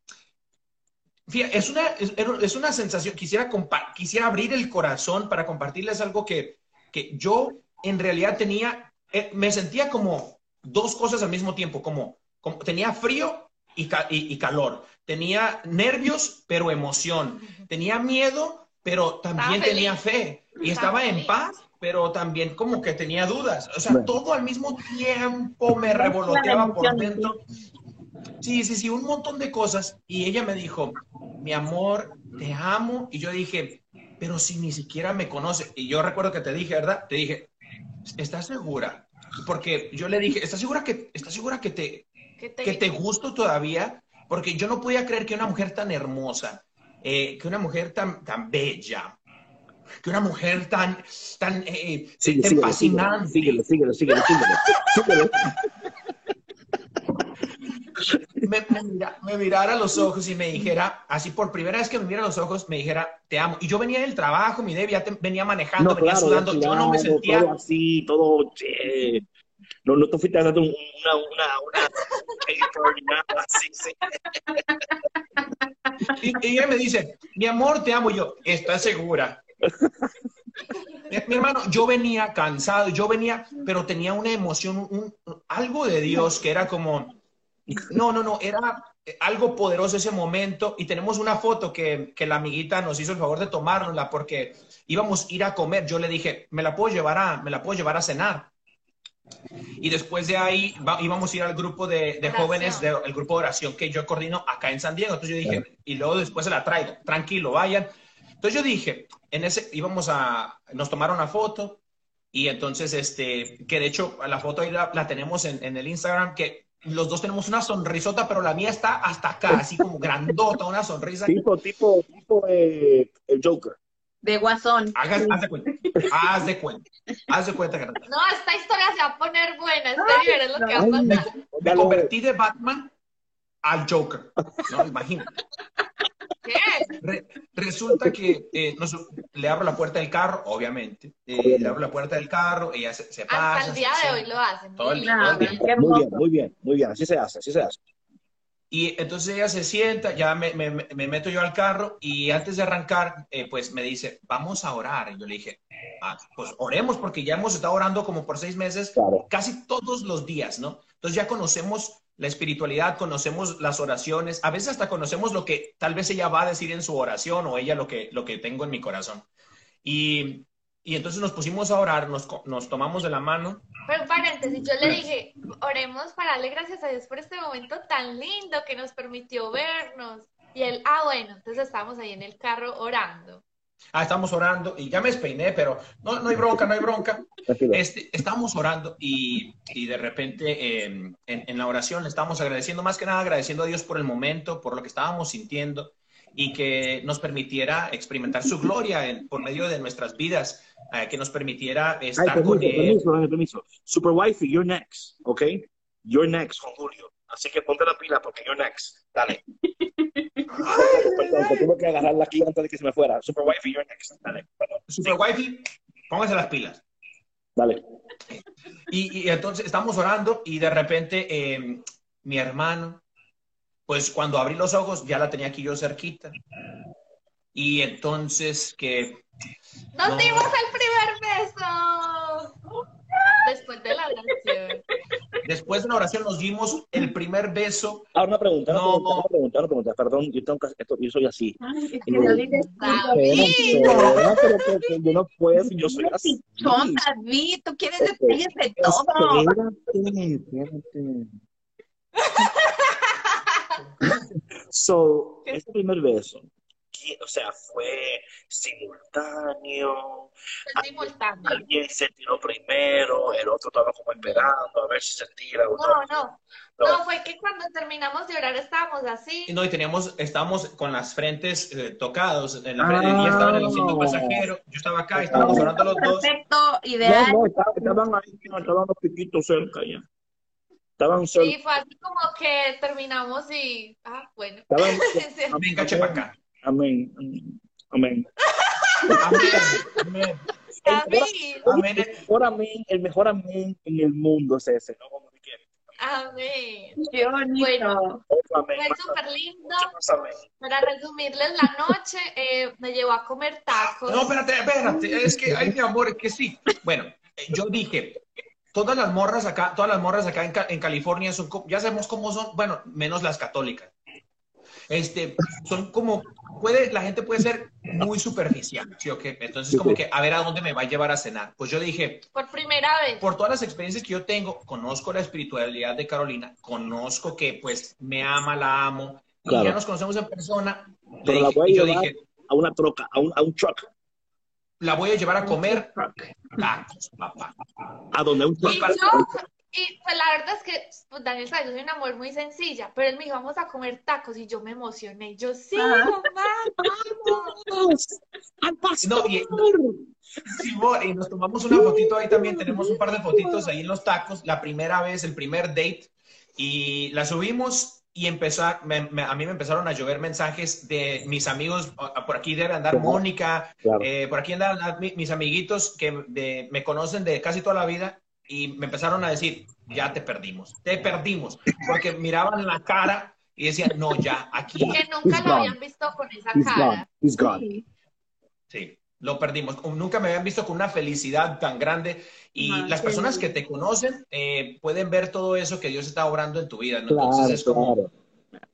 es una, es, una sensación, quisiera, quisiera abrir el corazón para compartirles algo que, que yo en realidad tenía, eh, me sentía como dos cosas al mismo tiempo, como, como tenía frío y, y, calor, tenía nervios, pero emoción, tenía miedo, pero también tenía fe, y estaba en paz, pero también como que tenía dudas, o sea, todo al mismo tiempo me revoloteaba por dentro. Sí, sí, sí, un montón de cosas. Y ella me dijo, mi amor, te amo. Y yo dije, pero si ni siquiera me conoce. Y yo recuerdo que te dije, ¿verdad? Te dije, ¿estás segura? Porque yo le dije, ¿estás segura que, estás segura que te, que te gusto todavía? Porque yo no podía creer que una mujer tan hermosa, eh, que una mujer tan, tan bella, que una mujer tan, tan, eh, fascinante.
Síguelo, síguelo, síguelo, síguelo.
me, mirara a los ojos y me dijera, así por primera vez que me mira a los ojos, me dijera, te amo. Y yo venía del trabajo, mi Debbie, venía manejando, venía sudando, yo no me sentía...
Todo así, todo... Che. No, no te fuiste a una, una, una, una sí.
Y, y ella me dice, mi amor, te amo. Y yo, ¿estás segura? mi, hermano, yo venía cansado, yo venía, pero tenía una emoción, un, algo de Dios que era como, no, no, no, era algo poderoso ese momento y tenemos una foto que, que, la amiguita nos hizo el favor de tomárnosla porque íbamos a ir a comer. Yo le dije, me la puedo llevar a, me la puedo llevar a cenar. Y después de ahí íbamos a ir al grupo de, de jóvenes, del grupo de oración que yo coordino acá en San Diego. Entonces yo dije, y luego después se la traigo, tranquilo, vayan. Entonces yo dije, en ese íbamos a, nos tomaron una foto y entonces, este, que de hecho la foto ahí la, tenemos en, en, el Instagram, que los dos tenemos una sonrisota, pero la mía está hasta acá, así como grandota, una sonrisa.
Tipo, tipo, tipo eh, el Joker.
De Guasón.
haz de cuenta. Haz de cuenta. Haz de cuenta que
no. esta historia se va a poner buena. Este es lo que va a pasar.
Me, convertí de Batman al Joker. No, imagínate. Resulta que eh, le abro la puerta del carro, obviamente. Eh, le abro la puerta del carro, ella se, se pasa.
Hasta el día de hoy lo hacen.
Todo el, día. Muy bien, muy bien, muy bien. Así se hace, así se hace.
Y entonces ella se sienta, ya me, me, me meto yo al carro y antes de arrancar, eh, pues me dice, vamos a orar. Y yo le dije, ah, pues oremos porque ya hemos estado orando como por seis meses, casi todos los días, ¿no? Entonces ya conocemos la espiritualidad, conocemos las oraciones, a veces hasta conocemos lo que tal vez ella va a decir en su oración o ella lo que, lo que tengo en mi corazón. Y, y entonces nos pusimos a orar, nos, nos tomamos de la mano
pero paréntesis, yo le dije, oremos para darle gracias a Dios por este momento tan lindo que nos permitió vernos. Y él, ah, bueno, entonces estábamos ahí en el carro orando.
Ah, estamos orando y ya me despeiné, pero no, no hay bronca, no hay bronca. Este, estamos orando y, y de repente em, en, en, la oración le estamos agradeciendo, más que nada agradeciendo a Dios por el momento, por lo que estábamos sintiendo y que nos permitiera experimentar su gloria en, por medio de nuestras vidas, eh, que nos permitiera estar Ay, permiso, con él.
Permiso, permiso. Super Wifey, you're next, ¿ok? You're next Julio. Así que ponte la pila porque you're next. Dale. Perdón, que tuve que agarrarla aquí antes de que se me fuera. Super Wifey, you're next. Dale.
Super Wifey, póngase las pilas.
Dale.
Y, y, entonces estamos orando y de repente eh, mi hermano pues cuando abrí los ojos ya la tenía aquí yo cerquita. Y entonces que...
¡Nos dimos el primer beso! Después de la oración.
Después de una oración nos dimos el primer beso.
Ahora una pregunta, no. una pregunta, una pregunta, perdón, yo, tengo que, esto, yo soy así. Ay, es que no dices
David. Yo no puedo, yo soy así. Son David, tú quieres detalles de todo. Espérate, espérate.
so, este primer beso, o sea, fue simultáneo.
simultáneo.
Alguien se tiró primero, el otro estaba como esperando a ver si se tira
o no. No, no. fue que cuando terminamos de orar estábamos así.
No, y teníamos, estábamos con las frentes eh, tocados. En la frente, ah. estaba en el asiento pasajero, yo estaba acá, estábamos orando los dos.
Perfecto, ideal.
No, no, estaban, ahí, estaban los piquitos cerca ya. Estaban
Sí, fue así como que terminamos y. Ah, bueno.
Estaban, caché para acá.
Amén. Amén.
Amén.
Amén. El mejor amén, el mejor amén en el mundo es ese, ¿no? Como
Amén.
Qué bonito.
Bueno, fue súper lindo. Para resumirles la noche, eh, me llevó a comer tacos.
No, espérate, espérate. Es que, ay, mi amor, es que sí. Bueno, eh, yo dije, todas las morras acá, todas las morras acá en, California son, ya sabemos cómo son, bueno, menos las católicas. Este, son como, puede, la gente puede ser muy superficial, ¿sí o qué? Entonces, como que, a ver a dónde me va a llevar a cenar. Pues yo dije.
Por primera vez.
Por todas las experiencias que yo tengo, conozco la espiritualidad de Carolina, conozco que, pues, me ama, la amo, y ya nos conocemos en persona.
Pero la voy a yo dije, a una troca, a un, a un truck
la voy a llevar a comer tacos, papá.
¿A dónde un
y, yo, y pues la verdad es que pues, Daniel sabe, yo soy una mujer muy sencilla, pero él me dijo, vamos a comer tacos y yo me emocioné. Y yo, sí, mamá, vamos.
Al pastor. No, y, sí, y nos tomamos una fotito ahí también, tenemos un par de fotitos ahí en los tacos, la primera vez, el primer date, y la subimos y empezó a, mí me empezaron a llover mensajes de mis amigos, por aquí debe andar Mónica, eh, por aquí andan mis amiguitos que me conocen de casi toda la vida y me empezaron a decir, ya te perdimos, te perdimos, porque miraban la cara y decían, no, ya, aquí.
Que nunca lo habían visto con esa cara.
Sí, lo perdimos. Nunca me habían visto con una felicidad tan grande y las personas que te conocen eh, pueden ver todo eso que Dios está obrando en tu vida, ¿no? Entonces es como,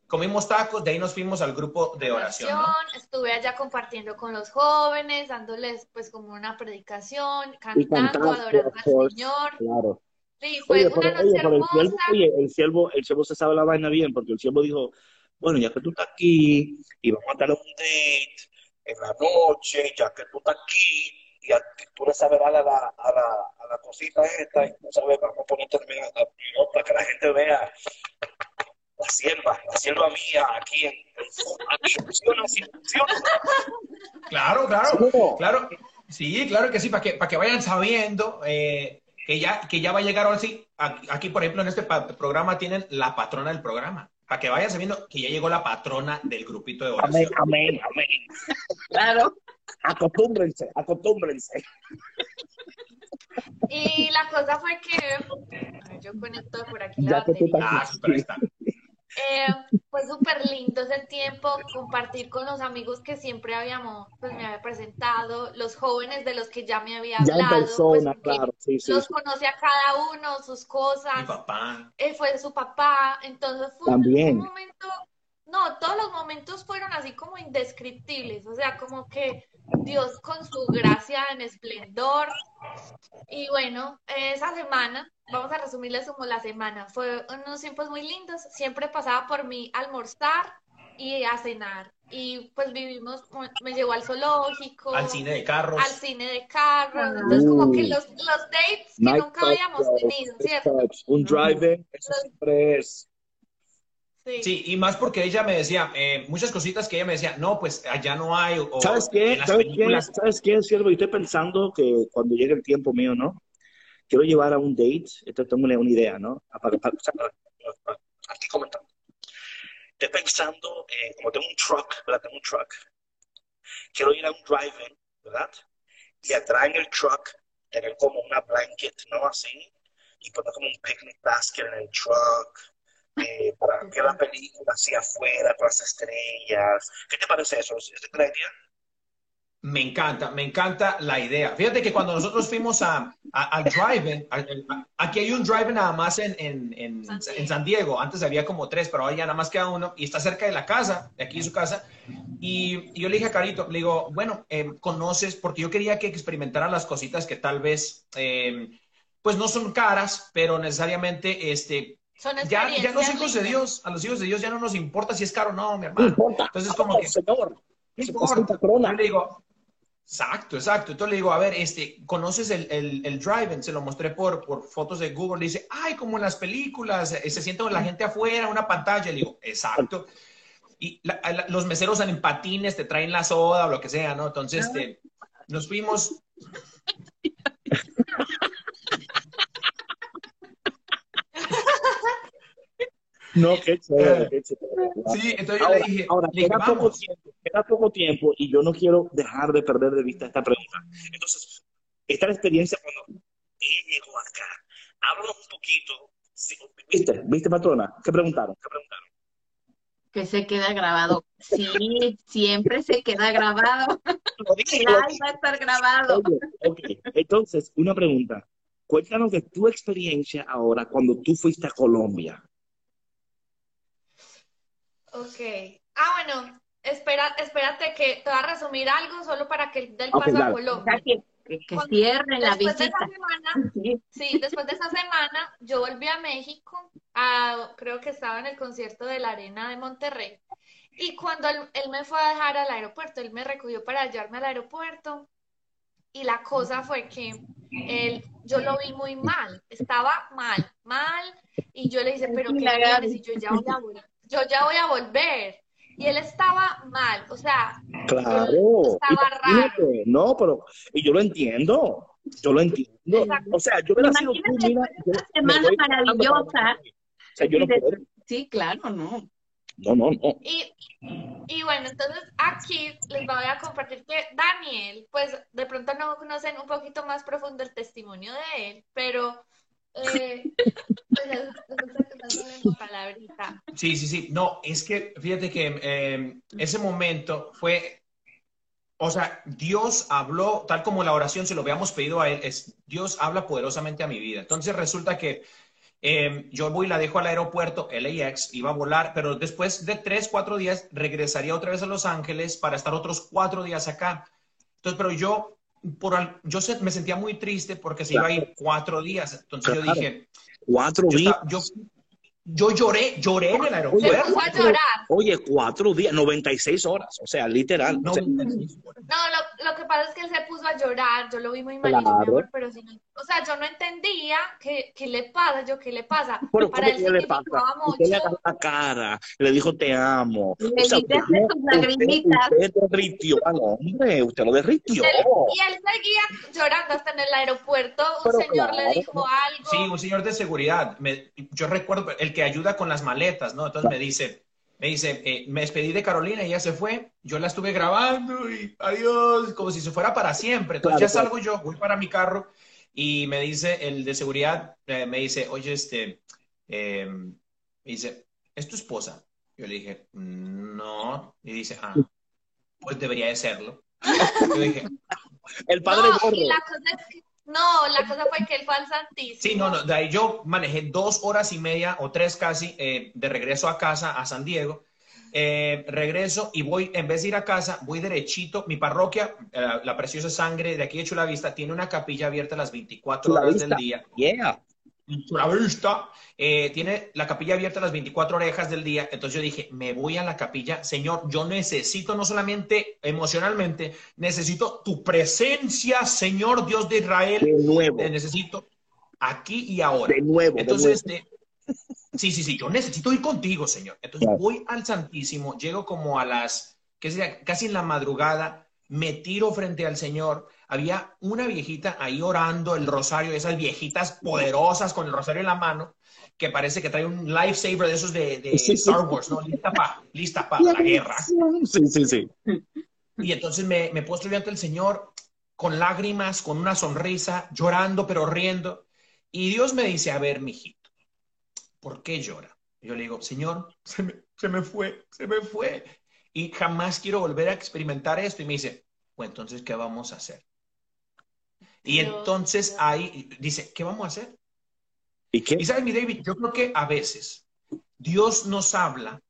comimos tacos, de ahí nos fuimos al grupo de oración.
Estuve allá compartiendo con los jóvenes, dándoles pues como una predicación, cantando, adorando al Señor.
Claro.
Sí, fue una noche hermosa.
El oye, el siervo, el siervo se sabe la vaina bien, porque el siervo dijo, bueno, ya que tú estás aquí, y vamos a dar un date en la noche, ya que tú estás aquí, y tú le sabes dar a la, a la, a la cosita esta, y tú sabes, vamos a ponerte para que la gente vea la sierva, la sierva mía aquí en, aquí funciona, funciona.
Claro, claro, claro. Sí, claro que sí, para que, para que vayan sabiendo eh, que, ya, que ya va a llegar ahora sí. Aquí, por ejemplo, en este programa tienen la patrona del programa. para que vayan sabiendo que ya llegó la patrona del grupito de oración.
Amén, amén, amén.
Claro.
Acostúmbrense, acostúmbrense.
Y la cosa fue que yo conecto por aquí la
Ah, super está.
Eh, fue súper lindo ese tiempo, compartir con los amigos que siempre habíamos, pues me había presentado, los jóvenes de los que ya me había hablado. Ya
persona, pues, claro, sí, sí,
Los conoce a cada uno, sus cosas.
Mi papá.
Él fue su papá, entonces fue
También.
un momento, no, todos los momentos fueron así como indescriptibles, o sea, como que Dios con su gracia en esplendor. Y bueno, esa semana, vamos a resumirles como la semana, fue unos tiempos muy lindos. Siempre pasaba por mí a almorzar y a cenar. Y pues vivimos, me llevó al zoológico.
Al cine de carros.
Al cine de carros. Entonces, como que los, los dates que nunca habíamos tenido, ¿cierto?
Un drive eso siempre es
Sí. y más porque ella me decía, eh, muchas cositas que ella me decía, no, pues allá no hay.
¿Sabes qué? ¿Sabes, qué? ¿Sabes qué, siervo? Y estoy pensando que cuando llegue el tiempo mío, ¿no? Quiero llevar a un date, esto tengo una, idea, ¿no? aquí comentando. Estoy pensando, eh, como tengo un truck, ¿verdad? Tengo un truck. Quiero ir a un drive-in, ¿verdad? Y atrás en el truck tener como una blanket, ¿no? Así. Y poner como un picnic basket en el truck eh, para ver la película hacia afuera, con las estrellas. ¿Qué te parece eso? ¿Es una idea?
Me encanta, me encanta la idea. Fíjate que cuando nosotros fuimos a, al drive-in, aquí hay un drive-in nada más en, en, en, San Diego. Antes había como tres, pero ahora ya nada más queda uno y está cerca de la casa, de aquí su casa. Y, yo le dije a Carito, le digo, bueno, eh, conoces, porque yo quería que experimentara las cositas que tal vez, eh, pues no son caras, pero necesariamente este, ya, ya los hijos de Dios, a los hijos de Dios ya no nos importa si es caro o no, mi hermano. Entonces, como que.
Señor,
Yo le digo, exacto, exacto. Entonces le digo, a ver, este, ¿conoces el, el, el drive Se lo mostré por, por fotos de Google. Le dice, ay, como en las películas, eh, se siente la gente afuera, una pantalla. Le digo, exacto. Y los meseros en patines, te traen la soda o lo que sea, ¿no? Entonces, este, nos fuimos.
No, qué chévere, qué chévere.
Sí, entonces yo le dije.
Ahora, queda, poco tiempo, queda poco tiempo y yo no quiero dejar de perder de vista esta pregunta. Entonces, esta es la experiencia cuando él llegó acá. Háblanos un poquito. ¿Viste? ¿Viste, patrona? ¿Qué preguntaron? ¿Qué preguntaron?
Que se queda grabado. Sí, siempre se queda grabado. va a estar grabado.
Entonces, una pregunta. Cuéntanos de tu experiencia ahora cuando tú fuiste a Colombia.
Ok. Ah, bueno, espera, espérate que te voy a resumir algo solo para que del paso a Colombia.
Que, cierre la
después
visita.
De esa semana, sí, después de esa semana yo volví a México, creo que estaba en el concierto de la Arena de Monterrey. Y cuando él, me fue a dejar al aeropuerto, él me recogió para llevarme al aeropuerto. Y la cosa fue que él, yo lo vi muy mal, estaba mal, mal. Y yo le dije, pero ¿qué tienes? Y yo ya voy a volver yo ya voy a volver. Y él estaba mal, o sea,
claro,
estaba raro.
No, pero, y yo lo entiendo, yo lo entiendo. O sea, yo hubiera sido
una semana maravillosa. O sea, yo no puedo. Sí, claro, no.
No, no, no.
Y, y bueno, entonces aquí les voy a compartir que Daniel, pues de pronto no conocen un poquito más profundo el testimonio de él, pero eh,
Sí, sí, sí. No, es que fíjate que eh, ese momento fue, o sea, Dios habló, tal como la oración se lo habíamos pedido a Él, es Dios habla poderosamente a mi vida. Entonces resulta que eh, yo voy y la dejo al aeropuerto, LAX, iba a volar, pero después de tres, cuatro días regresaría otra vez a Los Ángeles para estar otros cuatro días acá. Entonces, pero yo, por, yo me sentía muy triste porque se iba a ir cuatro días. Entonces yo dije,
Cuatro días.
Yo lloré, lloré en el aeropuerto.
Oye, cuatro días, 96 horas, o sea, literal.
No, no lo, lo, que pasa es que él se puso a llorar, yo lo vi muy mal, pero si no, o sea, yo no entendía qué, qué le pasa, yo qué le pasa.
Pero Para él le pasa? Mucho. Usted le agarró la cara, le dijo te amo.
Le o sea, usted, lagrimitas.
Usted derritió al hombre, usted lo derritió.
Y él, seguía llorando hasta en el aeropuerto, un señor le dijo algo.
Sí, un señor de seguridad. Me, yo recuerdo, el que ayuda con las maletas, ¿no? Entonces me dice, me dice, eh, me despedí de Carolina y ella se fue, yo la estuve grabando y adiós, como si se fuera para siempre. Entonces ya salgo yo, voy para mi carro y me dice el de seguridad, eh, me dice, oye, este, em, me dice, ¿es tu esposa? Yo le dije, no. Y dice, ah, pues debería de serlo. Yo dije,
el padre
no, la cosa es que, no, la cosa fue que él fue al Santísimo.
Sí, no, no, de ahí yo manejé dos horas y media o tres casi eh, de regreso a casa a San Diego. Eh, regreso y voy, en vez de ir a casa, voy derechito. Mi parroquia, eh, la preciosa sangre de aquí de Chula Vista, tiene una capilla abierta las 24 horas del día.
Yeah.
Vista eh, tiene la capilla abierta las 24 orejas del día. Entonces yo dije, me voy a la capilla. Señor, yo necesito no solamente emocionalmente, necesito tu presencia, Señor Dios de Israel.
De nuevo.
necesito aquí y ahora.
De nuevo.
Entonces, de nuevo. Sí, sí, sí, yo necesito ir contigo, Señor. Entonces voy al Santísimo, llego como a las, qué sería, casi en la madrugada, me tiro frente al Señor. Había una viejita ahí orando el rosario, esas viejitas poderosas con el rosario en la mano, que parece que trae un lifesaver de esos de, Star Wars, ¿no? Lista para lista pa la guerra.
Sí, sí, sí.
Y entonces me, me postro delante del Señor con lágrimas, con una sonrisa, llorando, pero riendo. Y Dios me dice, a ver, mijito ¿por qué llora? Yo le digo, Señor, se me, fue, se me fue. Y jamás quiero volver a experimentar esto. Y me dice, pues entonces, ¿qué vamos a hacer? Y entonces ahí dice, ¿qué vamos a hacer? ¿Y qué? Y sabes, mi David, yo creo que a veces Dios nos habla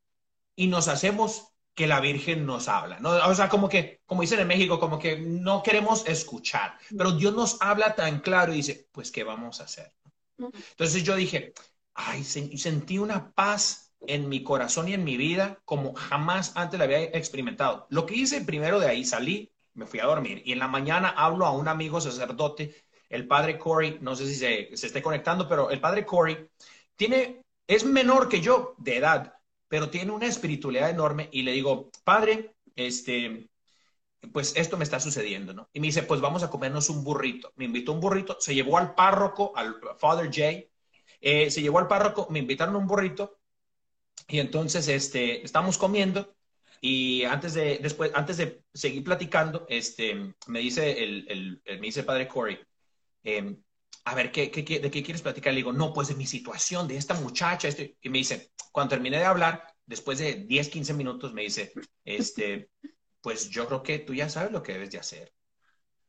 y nos hacemos que la Virgen nos habla. ¿no? O sea, como que, como dicen en México, como que no queremos escuchar. Pero Dios nos habla tan claro y dice, pues, ¿qué vamos a hacer? Entonces yo dije, ay, sentí una paz en mi corazón y en mi vida como jamás antes la había experimentado. Lo que hice primero de ahí, salí, me fui a dormir y en la mañana hablo a un amigo sacerdote, el padre Corey, no sé si se, se esté conectando, pero el padre Corey tiene, es menor que yo de edad, pero tiene una espiritualidad enorme y le digo, padre, este, pues esto me está sucediendo, ¿no? Y me dice, pues vamos a comernos un burrito. Me invitó un burrito, se llevó al párroco, al Father Jay, eh, se llevó al párroco, me invitaron un burrito y entonces este, estamos comiendo y antes de, después, antes de seguir platicando, este, me dice el, el, me dice padre Corey, em, a ver, ¿qué, qué, ¿de qué quieres platicar? Le digo, no, pues de mi situación, de esta muchacha. Este, y me dice, cuando terminé de hablar, después de 10, 15 minutos, me dice, este, pues yo creo que tú ya sabes lo que debes de hacer.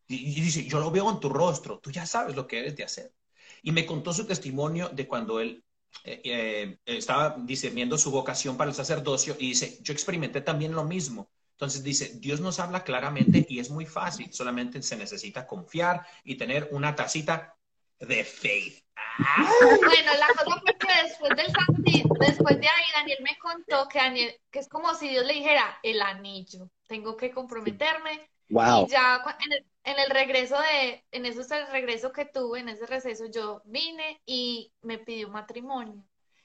y dice, yo lo veo en tu rostro, tú ya sabes lo que debes de hacer y me contó su testimonio de cuando él eh, eh, estaba discerniendo su vocación para el sacerdocio y dice, yo experimenté también lo mismo. Entonces dice, Dios nos habla claramente y es muy fácil, solamente se necesita confiar y tener una tacita de fe.
Bueno, la cosa fue que después del después de ahí Daniel me contó que Daniel, que es como si Dios le dijera el anillo, tengo que comprometerme.
Wow.
Y ya en el, en el regreso de, en eso es el regreso que tuve, en ese receso yo vine y me pidió matrimonio.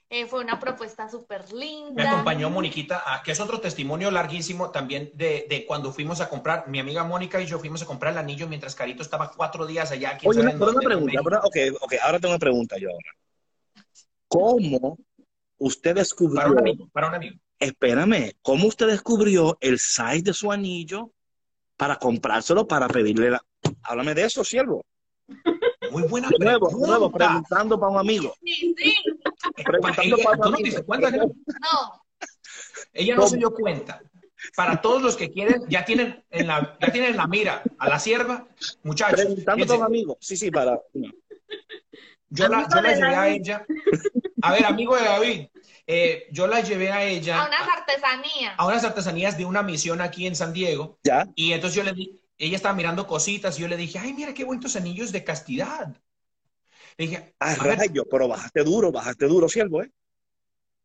Eh, fue una propuesta súper linda.
Me acompañó Moniquita, que es otro testimonio larguísimo también de, de, cuando fuimos a comprar, mi amiga Mónica y yo fuimos a comprar el anillo mientras Carito estaba cuatro días allá.
Oye, una, una pregunta, ok, ok, ahora tengo una pregunta yo ahora. ¿Cómo usted descubrió...
Para un amigo, para un amigo.
Espérame, ¿cómo usted descubrió el size de su anillo para comprárselo, para pedirle la... Háblame de eso, siervo.
Muy buena
de nuevo, pregunta. nuevo, preguntando para un amigo.
Sí, sí.
Preguntando ella, para un amigo. No cuenta, no? no. Ella no se dio cuenta. Para todos los que quieren, ya tienen en la, ya tienen la mira a la sierva, muchachos.
Preguntando para un amigo. Sí, sí, para.
Yo la, yo la llevé a ella. A ver, amigo de David, eh, yo la llevé a ella.
A unas artesanías.
A unas artesanías de una misión aquí en San Diego.
Ya.
Y entonces yo le di, ella estaba mirando cositas y yo le dije, ay, mira qué bonitos anillos de castidad. Le dije,
ah, rayo, pero bajaste duro, bajaste duro, siervo, ¿eh?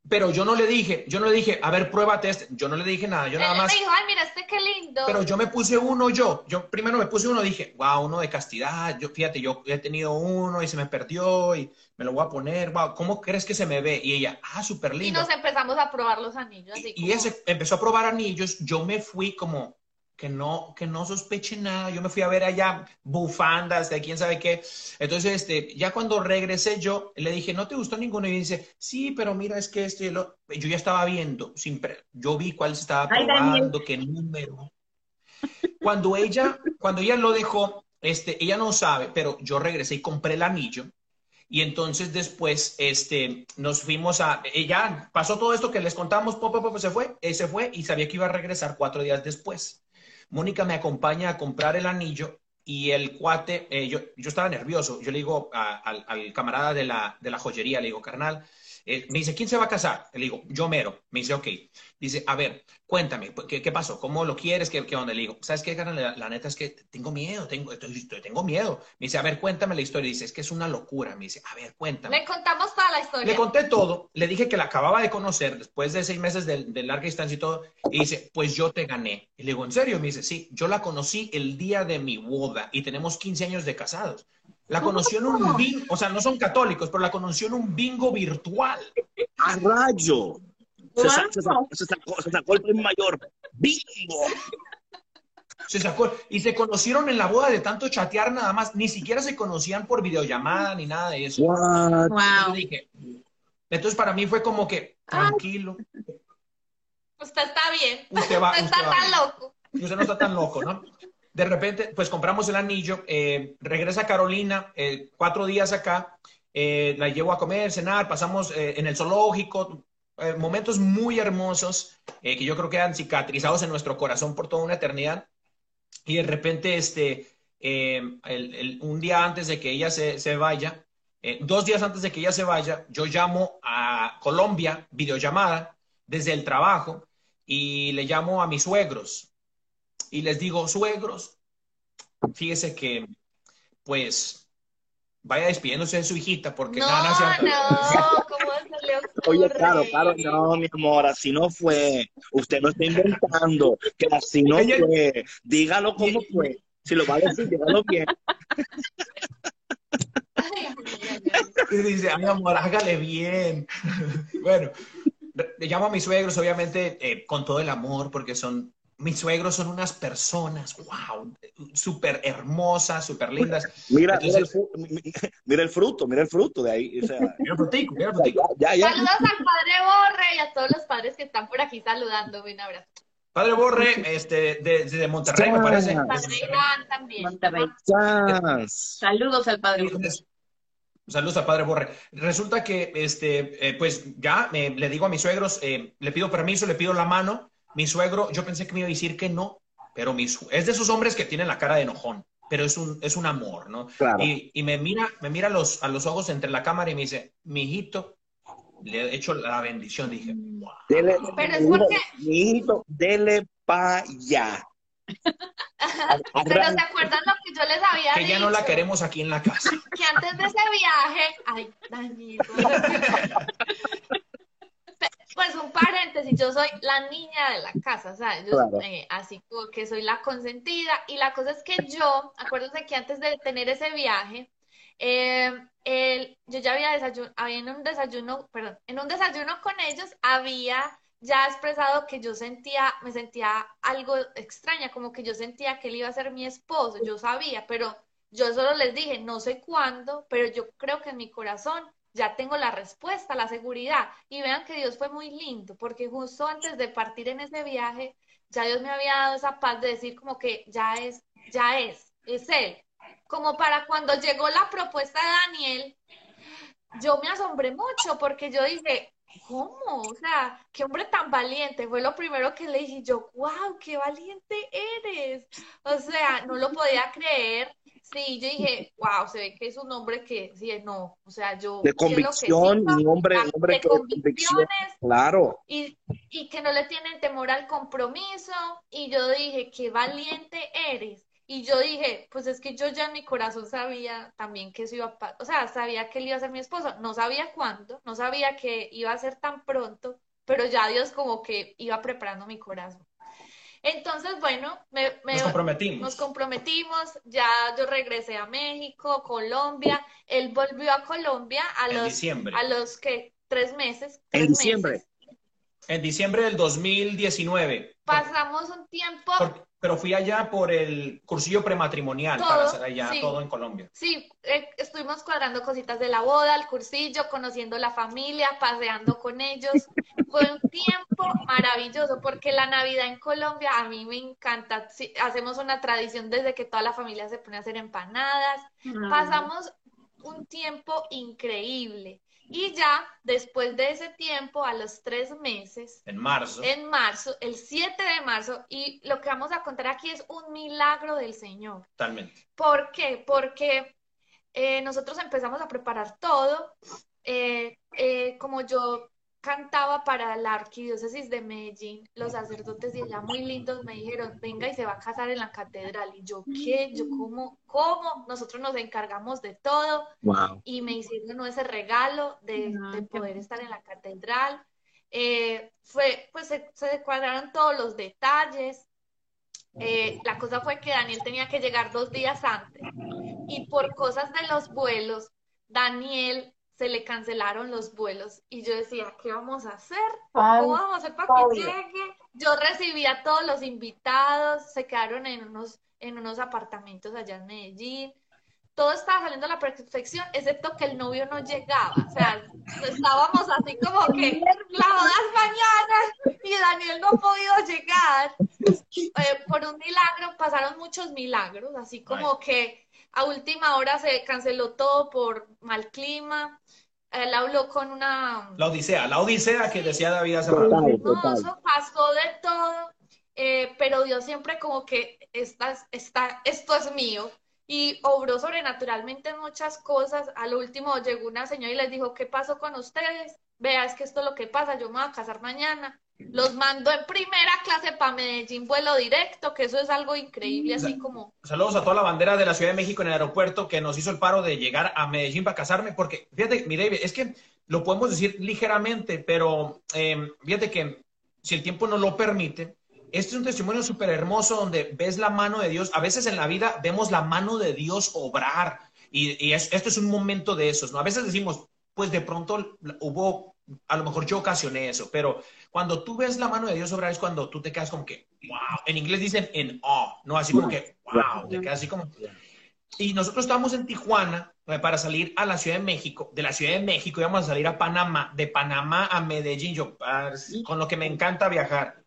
Pero yo no le dije, yo no le dije, a ver, pruébate este. Yo no le dije nada, yo nada más.
Me dijo, ay, mira, este qué lindo.
Pero yo me puse uno yo. Yo primero me puse uno, dije, wow, uno de castidad. Yo, fíjate, yo he tenido uno y se me perdió y me lo voy a poner. Wow, ¿cómo crees que se me ve? Y ella, ah, súper lindo.
Y nos empezamos a probar los anillos.
y, ese empezó a probar anillos. Yo me fui como, que no, que no sospeche nada. Yo me fui a ver allá bufandas de quién sabe qué. Entonces, este, ya cuando regresé yo, le dije, ¿no te gustó ninguno? Y dice, sí, pero mira, es que este, lo... yo ya estaba viendo, siempre, yo vi cuál se estaba probando, qué número. Cuando ella, cuando ella lo dejó, este, ella no sabe, pero yo regresé y compré el anillo. Y entonces después este, nos fuimos a, ella pasó todo esto que les contamos, pop, pop, se fue, se fue y sabía que iba a regresar cuatro días después. Mónica me acompaña a comprar el anillo y el cuate, eh, yo, yo, estaba nervioso. Yo le digo al, al, camarada de la, de la joyería, le digo, carnal, eh, me dice, ¿quién se va a casar? Le digo, yo mero. Me dice, ok. Dice, a ver, cuéntame, ¿qué, qué pasó? ¿Cómo lo quieres? ¿Qué, qué onda? Le digo, ¿sabes qué, la, la, neta es que tengo miedo, tengo, tengo miedo. Me dice, a ver, cuéntame la historia. Dice, es que es una locura. Me dice, a ver, cuéntame.
Le contamos toda la historia.
Le conté todo. Le dije que la acababa de conocer después de seis meses de, de larga distancia y todo. Y dice, pues yo te gané. Y le digo, ¿en serio? Me dice, sí, yo la conocí el día de mi boda y tenemos 15 años de casados. La conoció en un bingo, o sea, no son católicos, pero la conoció en un bingo virtual.
¡A rayo! Se, sacó, se, sacó, el premio mayor. ¡Bingo!
Se sacó, y se conocieron en la boda de tanto chatear nada más, ni siquiera se conocían por videollamada ni nada de eso.
Wow.
Entonces, para mí fue como que, tranquilo.
Usted está bien. Usted, va, está tan loco.
Usted no está tan loco, ¿no? De repente, pues compramos el anillo, eh, regresa Carolina, eh, cuatro días acá, eh, la llevo a comer, cenar, pasamos en el zoológico, momentos muy hermosos que yo creo que quedan cicatrizados en nuestro corazón por toda una eternidad. Y de repente, este, un día antes de que ella se, se vaya, dos días antes de que ella se vaya, yo llamo a Colombia, videollamada, desde el trabajo, y le llamo a mis suegros, y les digo, suegros, fíjese que, pues, vaya despidiéndose de su hijita porque
no, nada, no, ¿cómo se le ocurre?
Oye, claro, claro, no, mi amor, así no fue. Usted no está inventando, que así no fue. Dígalo cómo fue. Si lo va a decir, dígalo bien.
y dice, ay, amor, hágale bien. bueno, le llamo a mis suegros, obviamente, eh, con todo el amor, porque son mis suegros son unas personas, wow, súper hermosas, súper lindas.
Mira, mira, el, fruto, mira el fruto de ahí. mira
el frutico, mira el frutico.
Saludos al padre Borre y a todos los padres que están por aquí saludando. Un abrazo.
Padre Borre, este, de, Monterrey, me parece. Padre
Iván también. Monterrey. Saludos al padre Borre.
Saludos al padre Borre. Resulta que, este, eh, pues ya le digo a mis suegros, eh, le pido permiso, le pido la mano mi suegro, yo pensé que me iba a decir que no, pero mi, es de esos hombres que tienen la cara de enojón, pero es un, es un amor, ¿no? Y, y, me mira, me mira los, a los ojos entre la cámara y me dice, mi hijito, le he hecho la bendición. Dije, wow.
Dele, pero es porque... Mi hijito, dele pa' allá.
Pero ¿se acuerdan lo que yo les había
que
dicho? Que
ya no la queremos aquí en la casa.
Que antes de ese viaje, ay, Danilo. pues un paréntesis, yo soy la niña de la casa, o sea, yo eh, así que soy la consentida. Y la cosa es que yo, acuérdense que antes de tener ese viaje, eh, yo ya había desayuno, había en un desayuno, perdón, en un desayuno con ellos había ya expresado que yo sentía, me sentía algo extraña, como que yo sentía que él iba a ser mi esposo, yo sabía, pero yo solo les dije, no sé cuándo, pero yo creo que en mi corazón ya tengo la respuesta, la seguridad. Y vean que Dios fue muy lindo, porque justo antes de partir en ese viaje, ya Dios me había dado esa paz de decir como que ya es, ya es, es Él. Como para cuando llegó la propuesta de Daniel, yo me asombré mucho porque yo dije, ¿cómo? O sea, qué hombre tan valiente. Fue lo primero que le dije yo, wow, qué valiente eres. O sea, no lo podía creer. Sí, yo dije, wow, se ve que es un hombre que, sí, no, o sea, yo...
De convicción, un hombre, hombre de, convicciones, claro.
Y, y que no le tienen temor al compromiso, y yo dije, qué valiente eres. Y yo dije, pues es que yo ya en mi corazón sabía también que eso iba a o sea, sabía que él iba a ser mi esposo, no sabía cuándo, no sabía que iba a ser tan pronto, pero ya Dios como que iba preparando mi corazón. Entonces, bueno,
nos comprometimos.
Nos comprometimos, ya yo regresé a México, Colombia, él volvió a Colombia a los, a los que tres meses.
en diciembre.
En diciembre del 2019.
Pasamos un tiempo
pero fui allá por el cursillo prematrimonial para hacer allá todo en Colombia.
Sí, eh, estuvimos cuadrando cositas de la boda, el cursillo, conociendo la familia, paseando con ellos. Fue un tiempo maravilloso porque la Navidad en Colombia a mí me encanta. hacemos una tradición desde que toda la familia se pone a hacer empanadas. Pasamos un tiempo increíble. Y ya después de ese tiempo, a los tres meses,
en marzo,
en marzo, el 7 de marzo, y lo que vamos a contar aquí es un milagro del Señor.
Totalmente.
¿Por qué? Porque eh, nosotros empezamos a preparar todo. Eh, eh, como yo cantaba para la arquidiócesis de Medellín, los sacerdotes y allá muy lindos me dijeron, venga y se va a casar en la catedral. Y yo, ¿qué? Yo, ¿cómo? ¿Cómo? Nosotros nos encargamos de todo. Y me hicieron ese regalo de, poder estar en la catedral. Eh, fue, pues se, se, cuadraron todos los detalles. Eh, la cosa fue que Daniel tenía que llegar dos días antes. Y por cosas de los vuelos, Daniel se le cancelaron los vuelos y yo decía, ¿qué vamos a hacer? ¿Cómo vamos a hacer para que llegue? Yo recibí a todos los invitados, se quedaron en unos, en unos apartamentos allá en Medellín. Todo estaba saliendo a la perfección, excepto que el novio no llegaba. O sea, estábamos así como que la boda mañana y Daniel no ha podido llegar. Eh, por un milagro, pasaron muchos milagros, así como que a última hora se canceló todo por mal clima. Él habló con una...
La Odisea, la Odisea que decía David hace rato.
No, eso pasó de todo, eh, pero Dios siempre como que esta, esta, esto es mío. Y obró sobrenaturalmente en muchas cosas. Al último llegó una señora y les dijo, ¿qué pasó con ustedes? Vea, es que esto es lo que pasa, yo me voy a casar mañana. Los mando en primera clase para Medellín, vuelo directo, que eso es algo increíble, así como...
Saludos a toda la bandera de la Ciudad de México en el aeropuerto que nos hizo el paro de llegar a Medellín para casarme, porque fíjate, mi David, es que lo podemos decir ligeramente, pero em, fíjate que si el tiempo no lo permite, este es un testimonio súper hermoso donde ves la mano de Dios. A veces en la vida vemos la mano de Dios obrar y, esto es un momento de esos, ¿no? A veces decimos, pues de pronto hubo, a lo mejor yo ocasioné eso, pero cuando tú ves la mano de Dios obrar es cuando tú te quedas como que, wow. En inglés dicen en awe, no así como que, wow. Te quedas así como. Y nosotros estábamos en Tijuana eh, para salir a la Ciudad de México. De la Ciudad de México íbamos a salir a Panamá. De Panamá a Medellín. Yo, con lo que me encanta viajar.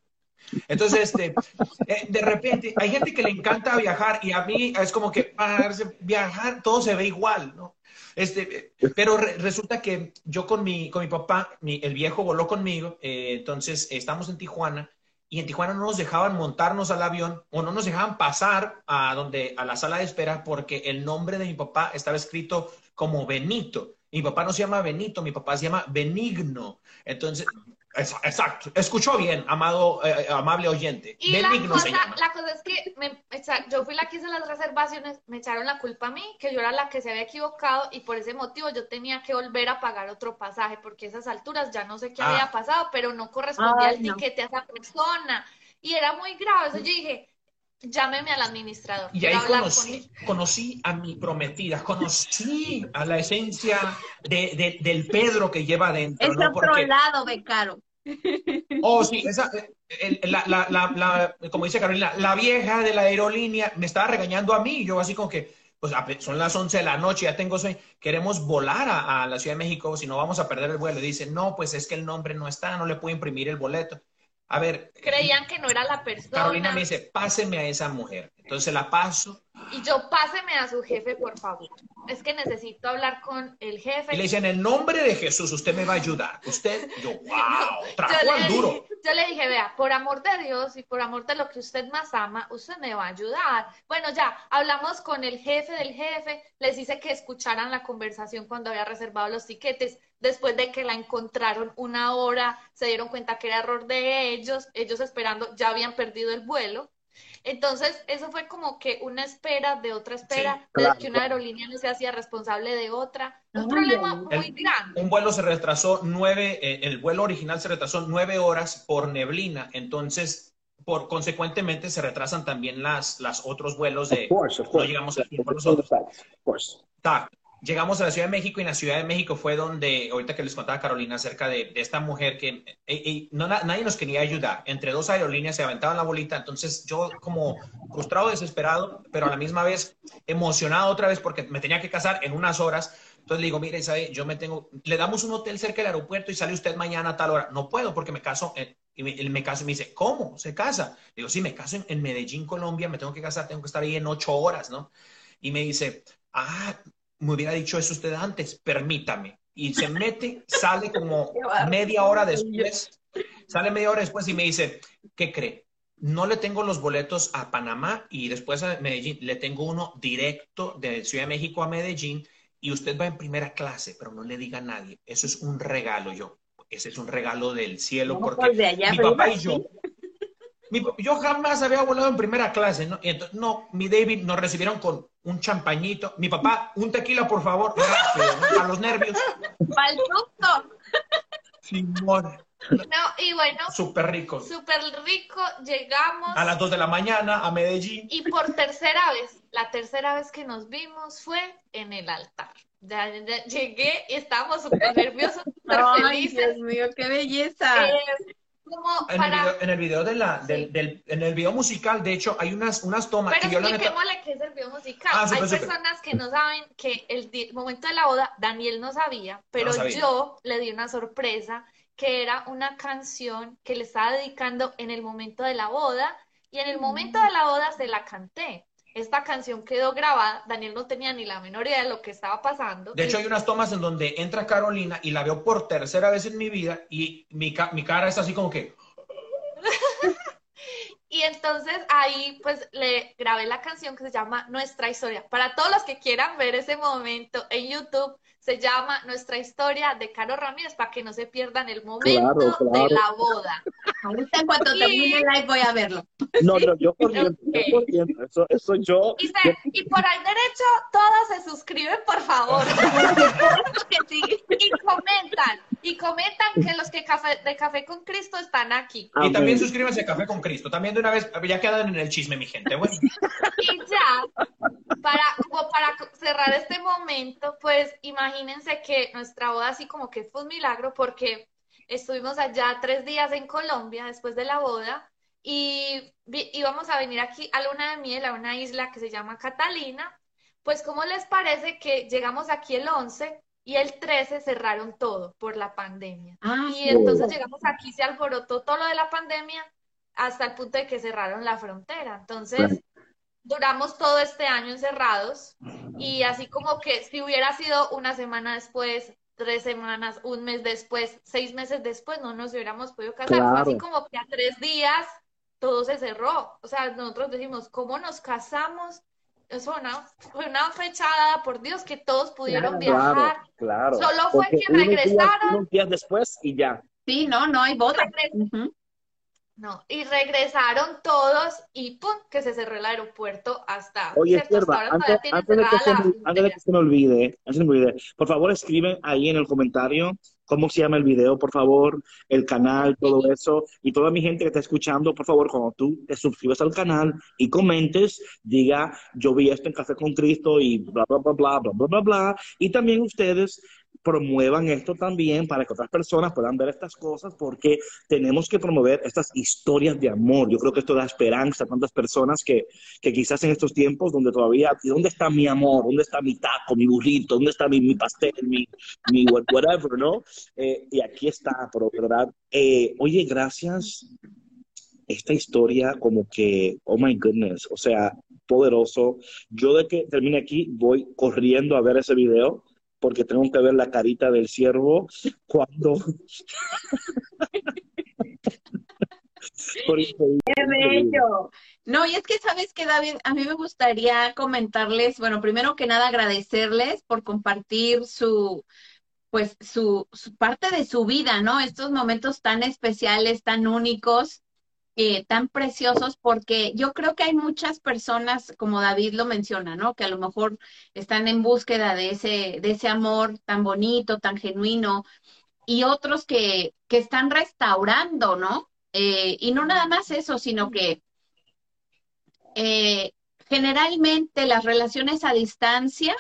Entonces, este, eh, de repente, hay gente que le encanta viajar y a mí es como que viajar, todo se ve igual, ¿no? Este, pero resulta que yo con mi, con mi papá, el viejo voló conmigo, eh, entonces estamos en Tijuana y en Tijuana no nos dejaban montarnos al avión o no nos dejaban pasar a donde a la sala de espera porque el nombre de mi papá estaba escrito como Benito. Mi papá no se llama Benito, mi papá se llama Benigno. Entonces, Exacto, escuchó bien, amado, eh, eh, amable oyente.
Y la cosa, la cosa, es que me, yo fui la que hice las reservaciones, me echaron la culpa a mí, que yo era la que se había equivocado y por ese motivo yo tenía que volver a pagar otro pasaje, porque a esas alturas ya no sé qué había ah. pasado, pero no correspondía al tiquete a esa persona. Y era muy grave, eso yo dije, llámeme al administrador.
Y ahí conocí, a mi prometida, conocí a la esencia de, del Pedro que lleva adentro.
Es otro lado, Becaro.
Oh, sí, esa, la, la, la, como dice Carolina, la vieja de la aerolínea me estaba regañando a mí. Yo así como que, pues son las 11 de la noche, ya tengo sueño, queremos volar a, a, la Ciudad de México, si no vamos a perder el vuelo. Y dice, no, pues es que el nombre no está, no le puedo imprimir el boleto. A ver.
Creían que no era la persona.
Carolina me dice, páseme a esa mujer. Entonces la paso.
Y yo, páseme a su jefe, por favor. Es que necesito hablar con el jefe.
Y le dicen, en el nombre de Jesús, usted me va a ayudar. Usted, yo, wow, trajo al duro.
yo le dije, vea, por amor de Dios y por amor de lo que usted más ama, usted me va a ayudar. Bueno, ya, hablamos con el jefe del jefe, les dice que escucharan la conversación cuando había reservado los tiquetes después de que la encontraron una hora, se dieron cuenta que era error de ellos, ellos esperando, ya habían perdido el vuelo. Entonces, eso fue como que una espera de otra espera, de que una aerolínea no se hacía responsable de otra. Un problema muy grande.
Un vuelo se retrasó nueve, eh, el vuelo original se retrasó nueve horas por neblina. Entonces, por consecuentemente, se retrasan también las, las otros vuelos de. no llegamos a tiempo nosotros. Llegamos a la Ciudad de México y en la Ciudad de México fue donde, ahorita que les contaba Carolina acerca de, esta mujer que eh, eh, no, nadie nos quería ayudar. Entre dos aerolíneas se aventaban la bolita. Entonces yo como frustrado, desesperado, pero a la misma vez emocionado otra vez porque me tenía que casar en unas horas. Entonces le digo, mire, ¿sabe? yo me tengo, le damos un hotel cerca del aeropuerto y sale usted mañana a tal hora. No puedo porque me caso, y me, él me caso y me dice, ¿cómo? ¿Se casa? digo, sí, me caso en, en Medellín, Colombia, me tengo que casar, tengo que estar ahí en ocho horas, ¿no? Y me dice, ah, me hubiera dicho eso usted antes, permítame. Y se mete, sale como media hora después, sale media hora después y me dice, ¿qué cree? No le tengo los boletos a Panamá y después a Medellín, le tengo uno directo de Ciudad de México a Medellín y usted va en primera clase, pero no le diga a nadie. Eso es un regalo, yo. Ese es un regalo del cielo porque pues mi papá y yo, yo jamás había volado en primera clase, ¿no? Y entonces, no, mi David nos recibieron con un champañito. Mi papá, un tequila, por favor, a los nervios.
¡Al
Simón.
No, y bueno.
Súper rico.
Súper rico. Llegamos.
A las 2 de la mañana a Medellín.
Y por tercera vez, la tercera vez que nos vimos fue en el altar. Ya, llegué y estábamos súper nerviosos, súper
felices. Dios mío, qué belleza.
Eh,
en, el video, de la, del, en el video musical, de hecho, hay unas, unas tomas.
Pero que expliquémosle qué es el video musical. Ah, hay personas que no saben que el momento de la boda, Daniel no sabía, pero yo le di una sorpresa que era una canción que le estaba dedicando en el momento de la boda y en el momento de la boda se la canté esta canción quedó grabada, Daniel no tenía ni la menor idea de lo que estaba pasando.
De hecho, hay unas tomas en donde entra Carolina y la veo por tercera vez en mi vida y mi, mi cara es así como que...
y entonces ahí pues le grabé la canción que se llama Nuestra Historia. Para todos los que quieran ver ese momento en YouTube, se llama Nuestra historia de Caro Ramírez para que no se pierdan el momento de la boda.
Ahorita en cuanto termine el live voy a verlo.
No, no, yo corriendo, Eso, eso yo,
y, y, por el derecho, todos se suscriben, por favor. y comentan, y comentan que los que café, de Café con Cristo están aquí.
Y también suscríbanse a Café con Cristo. También de una vez, ya quedan en el chisme, mi gente. Bueno.
Y ya, para, como para cerrar este momento, pues imagínense que nuestra boda así como que fue un milagro porque estuvimos allá tres días en Colombia después de la boda y íbamos a venir aquí a Luna de Miel, a una isla que se llama Catalina. Pues, ¿cómo les parece que llegamos aquí el 11 y el 13 cerraron todo por la pandemia? Ah, y entonces llegamos aquí, se alborotó todo lo de la pandemia hasta el punto de que cerraron la frontera. Entonces, duramos todo este año encerrados y así como que si hubiera sido una semana después, tres semanas, un mes después, seis meses después, no nos hubiéramos podido casar. Fue así como que a tres días todo se cerró. O sea, nosotros decimos, ¿cómo nos casamos? Eso una, fue una fechada, por Dios, que todos pudieron viajar.
Claro,
Solo fue que regresaron.
Unos días, después y ya.
Sí, no, no hay boda.
No, y regresaron todos y ¡pum! que se cerró el aeropuerto hasta...
Oye, antes, de que se, antes, de que se, me olvide, antes de me olvide, por favor escriben ahí en el comentario cómo se llama el video, por favor, el canal, todo eso. Y toda mi gente que está escuchando, por favor, cuando tú te suscribas al canal y comentes, diga, yo vi esto en Café con Cristo y bla, bla, bla, bla, bla, bla, bla, bla. Y también ustedes promuevan esto también para que otras personas puedan ver estas cosas, porque tenemos que promover estas historias de amor. Yo creo que esto da esperanza a tantas personas que, que quizás en estos tiempos donde todavía, ¿dónde está mi amor? ¿Dónde está mi taco, mi burrito? ¿Dónde está mi, mi pastel, mi, mi whatever, no? Eh, y aquí está, pero verdad. Eh, oye, gracias. Esta historia como que, oh my goodness, o sea, poderoso. Yo de que termine aquí voy corriendo a ver ese video porque tengo que ver la carita del ciervo cuando...
¡Qué bello! No, y es que sabes que David, a mí me gustaría comentarles, bueno, primero que nada agradecerles por compartir su, pues su, su parte de su vida, ¿no? Estos momentos tan especiales, tan únicos, eh, tan preciosos porque yo creo que hay muchas personas, como David lo menciona, ¿no? Que a lo mejor están en búsqueda de ese, de ese amor tan bonito, tan genuino, y otros que, que están restaurando, ¿no? Eh, y no nada más eso, sino que eh, generalmente las relaciones a distancia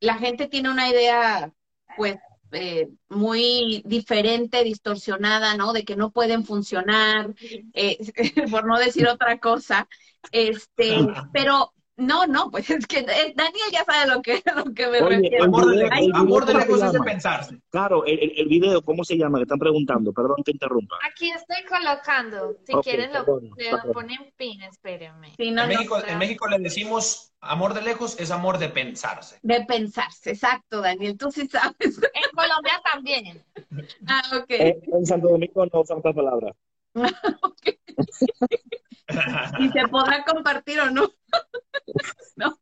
la gente tiene una idea, pues, eh, muy diferente, distorsionada, ¿no? De que no pueden funcionar, eh, por no decir otra cosa. Este, pero no, no, pues es que eh, Daniel ya sabe lo que, lo que me refiero.
Amor de, amor de lejos es de pensarse.
Claro, el, el, video, ¿cómo se llama? Que están preguntando, perdón te interrumpa.
Aquí estoy colocando, si quieren lo, lo ponen pin, espérenme.
en, México, en México le decimos amor de lejos es amor de pensarse.
De pensarse, exacto, Daniel, tú sí sabes.
En Colombia también.
Ah, ok.
Eh, en Santo Domingo no usan esta palabra.
ok. y se podrá compartir o no. no.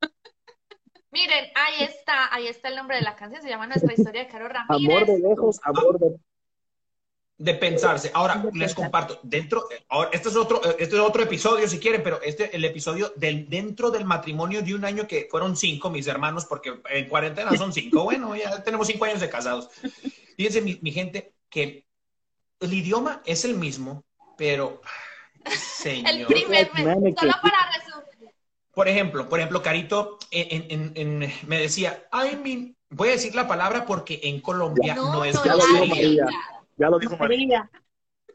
Miren, ahí está, ahí está el nombre de la canción, se llama Nuestra historia de Caro Ramírez.
Amor de lejos, amor de
de pensarse. Ahora les comparto, dentro, ahora, este es otro, este es otro episodio si quieren, pero este el episodio del dentro del matrimonio de un año que fueron cinco mis hermanos, porque en cuarentena son cinco, bueno, ya tenemos cinco años de casados. Fíjense, mi, mi gente, que el idioma es el mismo, pero señor.
El primer mes, solo para resumir.
Por ejemplo, por ejemplo, Carito en, en, me decía, ay, mi, voy a decir la palabra porque en Colombia no, es
grosería. Ya lo dijo María.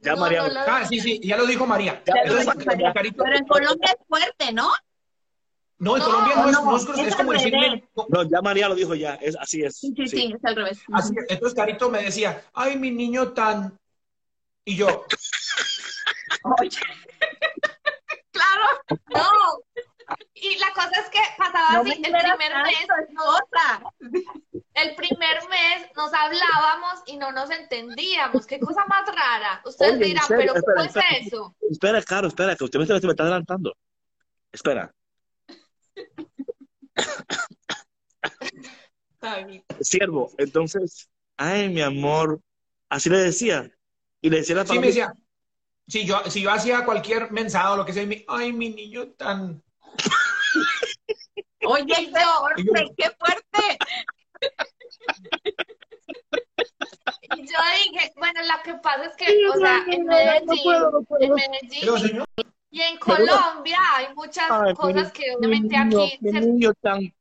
Ya María.
ah, sí, sí, ya lo dijo María.
Pero en Colombia es fuerte, ¿no?
No, en Colombia no, es, no es, es como decirle.
No, ya María lo dijo ya, es, así es.
Sí, sí, sí, es al revés.
Así, entonces Carito me decía, ay, mi niño tan. Y yo.
Oye. claro.
No. Y la cosa es que pasaba así, el primer mes, el primer mes nos hablábamos y no nos entendíamos. Qué cosa más rara. Ustedes dirán, pero ¿cómo es eso?
Espera, Caro, espera, que usted me está adelantando. Espera. Siervo, entonces, ay, mi amor, así le decía. Y le decía la
palabra. Sí, me decía, si yo, si yo hacía cualquier mensaje o lo que sea, ay, mi niño tan
Oye, Jorge, qué fuerte.
Y yo dije, bueno, lo que pasa es que, o sea, en Medellín, en Medellín y en Colombia hay muchas cosas que obviamente aquí se...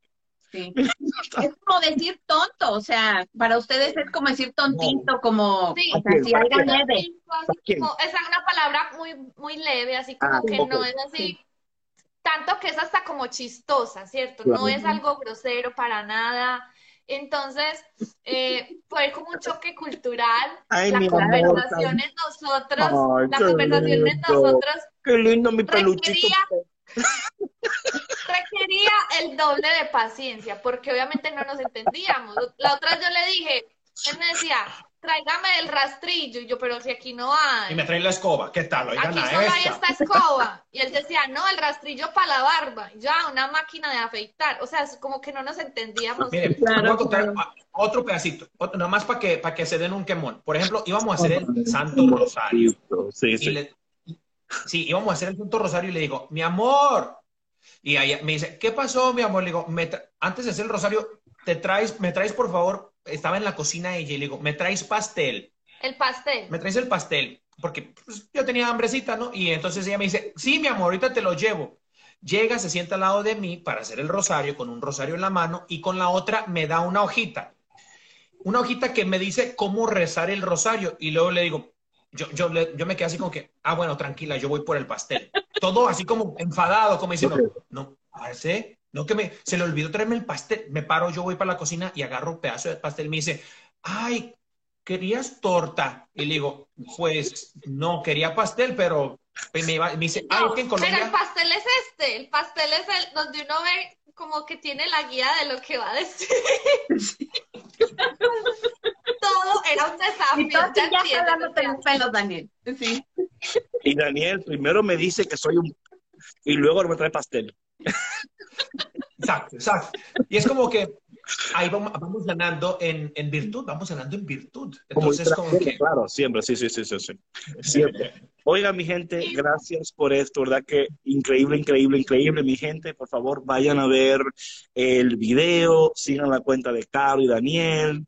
Sí. Es como decir tonto, o sea, para ustedes es como decir tontito, como
sí, o sea, si algo leve. es una palabra muy, muy leve, así como ah, que no es así tanto que es hasta como chistosa, ¿cierto? No es algo grosero para nada. Entonces, eh, fue como un choque cultural. la conversación en nosotros, la conversación en nosotros.
Qué lindo mi peluchito.
requería el doble de paciencia, porque obviamente no nos entendíamos. La otra yo le dije, él me decía, tráigame el rastrillo. Y yo, pero si aquí no hay.
Y me trae la escoba, ¿qué tal?
Oigan aquí solo hay esta escoba. Y él decía, no, el rastrillo para la barba. Ya, una máquina de afeitar. O sea, es como que no nos entendíamos.
Miren, voy a contar otro pedacito, nada más para que, para que se den un quemón. Por ejemplo, íbamos a hacer el Santo Rosario.
Sí, sí.
Sí, íbamos a hacer el Santo Rosario y le digo, mi amor. Y ahí me dice, ¿qué pasó, mi amor? Le digo, antes de hacer el rosario, te traes, me traes por favor estaba en la cocina ella y le digo, ¿me traes pastel?
El pastel.
Me traes el pastel, porque pues, yo tenía hambrecita, ¿no? Y entonces ella me dice, sí, mi amor, ahorita te lo llevo. Llega, se sienta al lado de mí para hacer el rosario, con un rosario en la mano, y con la otra me da una hojita. Una hojita que me dice cómo rezar el rosario. Y luego le digo, yo, yo, yo me quedé así como que, ah, bueno, tranquila, yo voy por el pastel. Todo así como enfadado, como diciendo, no, parece no que me, se le olvidó traerme el pastel. Me paro, yo voy para la cocina y agarro un pedazo de pastel. Me dice, ay, ¿querías torta? Y le digo, pues no, quería pastel, pero me, me dice, ay,
que en Colombia... Pero el pastel es este, el pastel es el donde uno ve como que tiene la guía de lo que va a decir. Todo era un desafío.
ya, ya está los pelos, Daniel. Sí.
Y Daniel primero me dice que soy un... Y luego me trae pastel.
Exacto, exacto. Y es como que ahí vamos, ganando en, en, virtud, vamos ganando en virtud. Entonces, como, que...
Claro, siempre, sí, sí, sí, sí, sí. Siempre. Oiga, mi gente, gracias por esto, ¿verdad? Que increíble, increíble, increíble, mi gente. Por favor, vayan a ver el video, sigan la cuenta de Caro y Daniel.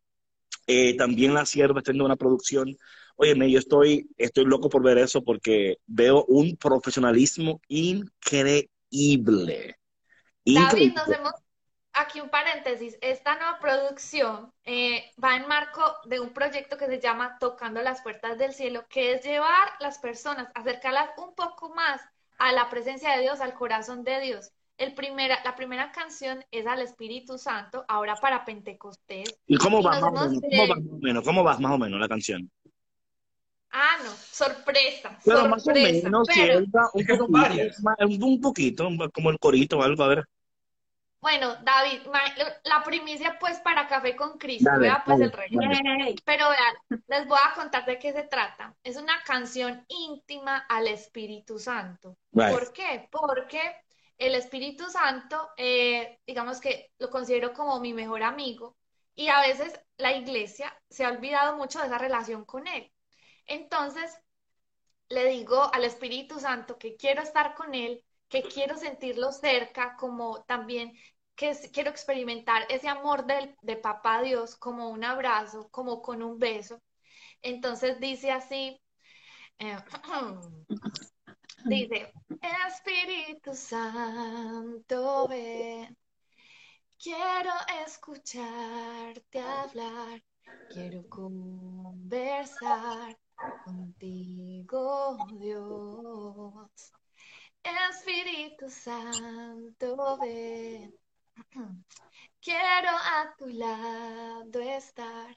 Eh, también La Sierva está una producción. Óyeme, yo estoy, estoy loco por ver eso porque veo un profesionalismo increíble
David, nos hemos, aquí un paréntesis, esta nueva producción eh, va en marco de un proyecto que se llama Tocando las Puertas del Cielo, que es llevar las personas, acercarlas un poco más a la presencia de Dios, al corazón de Dios. El primera, la primera canción es al Espíritu Santo, ahora para Pentecostés.
¿Y cómo va, más o menos? ¿Cómo va más o menos la canción?
Ah, no, sorpresa. Pero más o menos,
un, un, poquito, como el corito o algo, a ver.
Bueno, David, la primicia pues para Café con Cristo, vea pues el rey. Pero vean, les voy a contar de qué se trata. Es una canción íntima al Espíritu Santo. ¿Por qué? Porque el Espíritu Santo, eh, digamos que lo considero como mi mejor amigo y a veces la iglesia se ha olvidado mucho de esa relación con él. Entonces, le digo al Espíritu Santo que quiero estar con Él, que quiero sentirlo cerca, como también que quiero experimentar ese amor de, Papá Dios como un abrazo, como con un beso. Entonces dice así, eh, dice, Espíritu Santo, ven, quiero escucharte hablar, quiero conversar contigo, Dios. Espíritu Santo, ven. Quiero a tu lado estar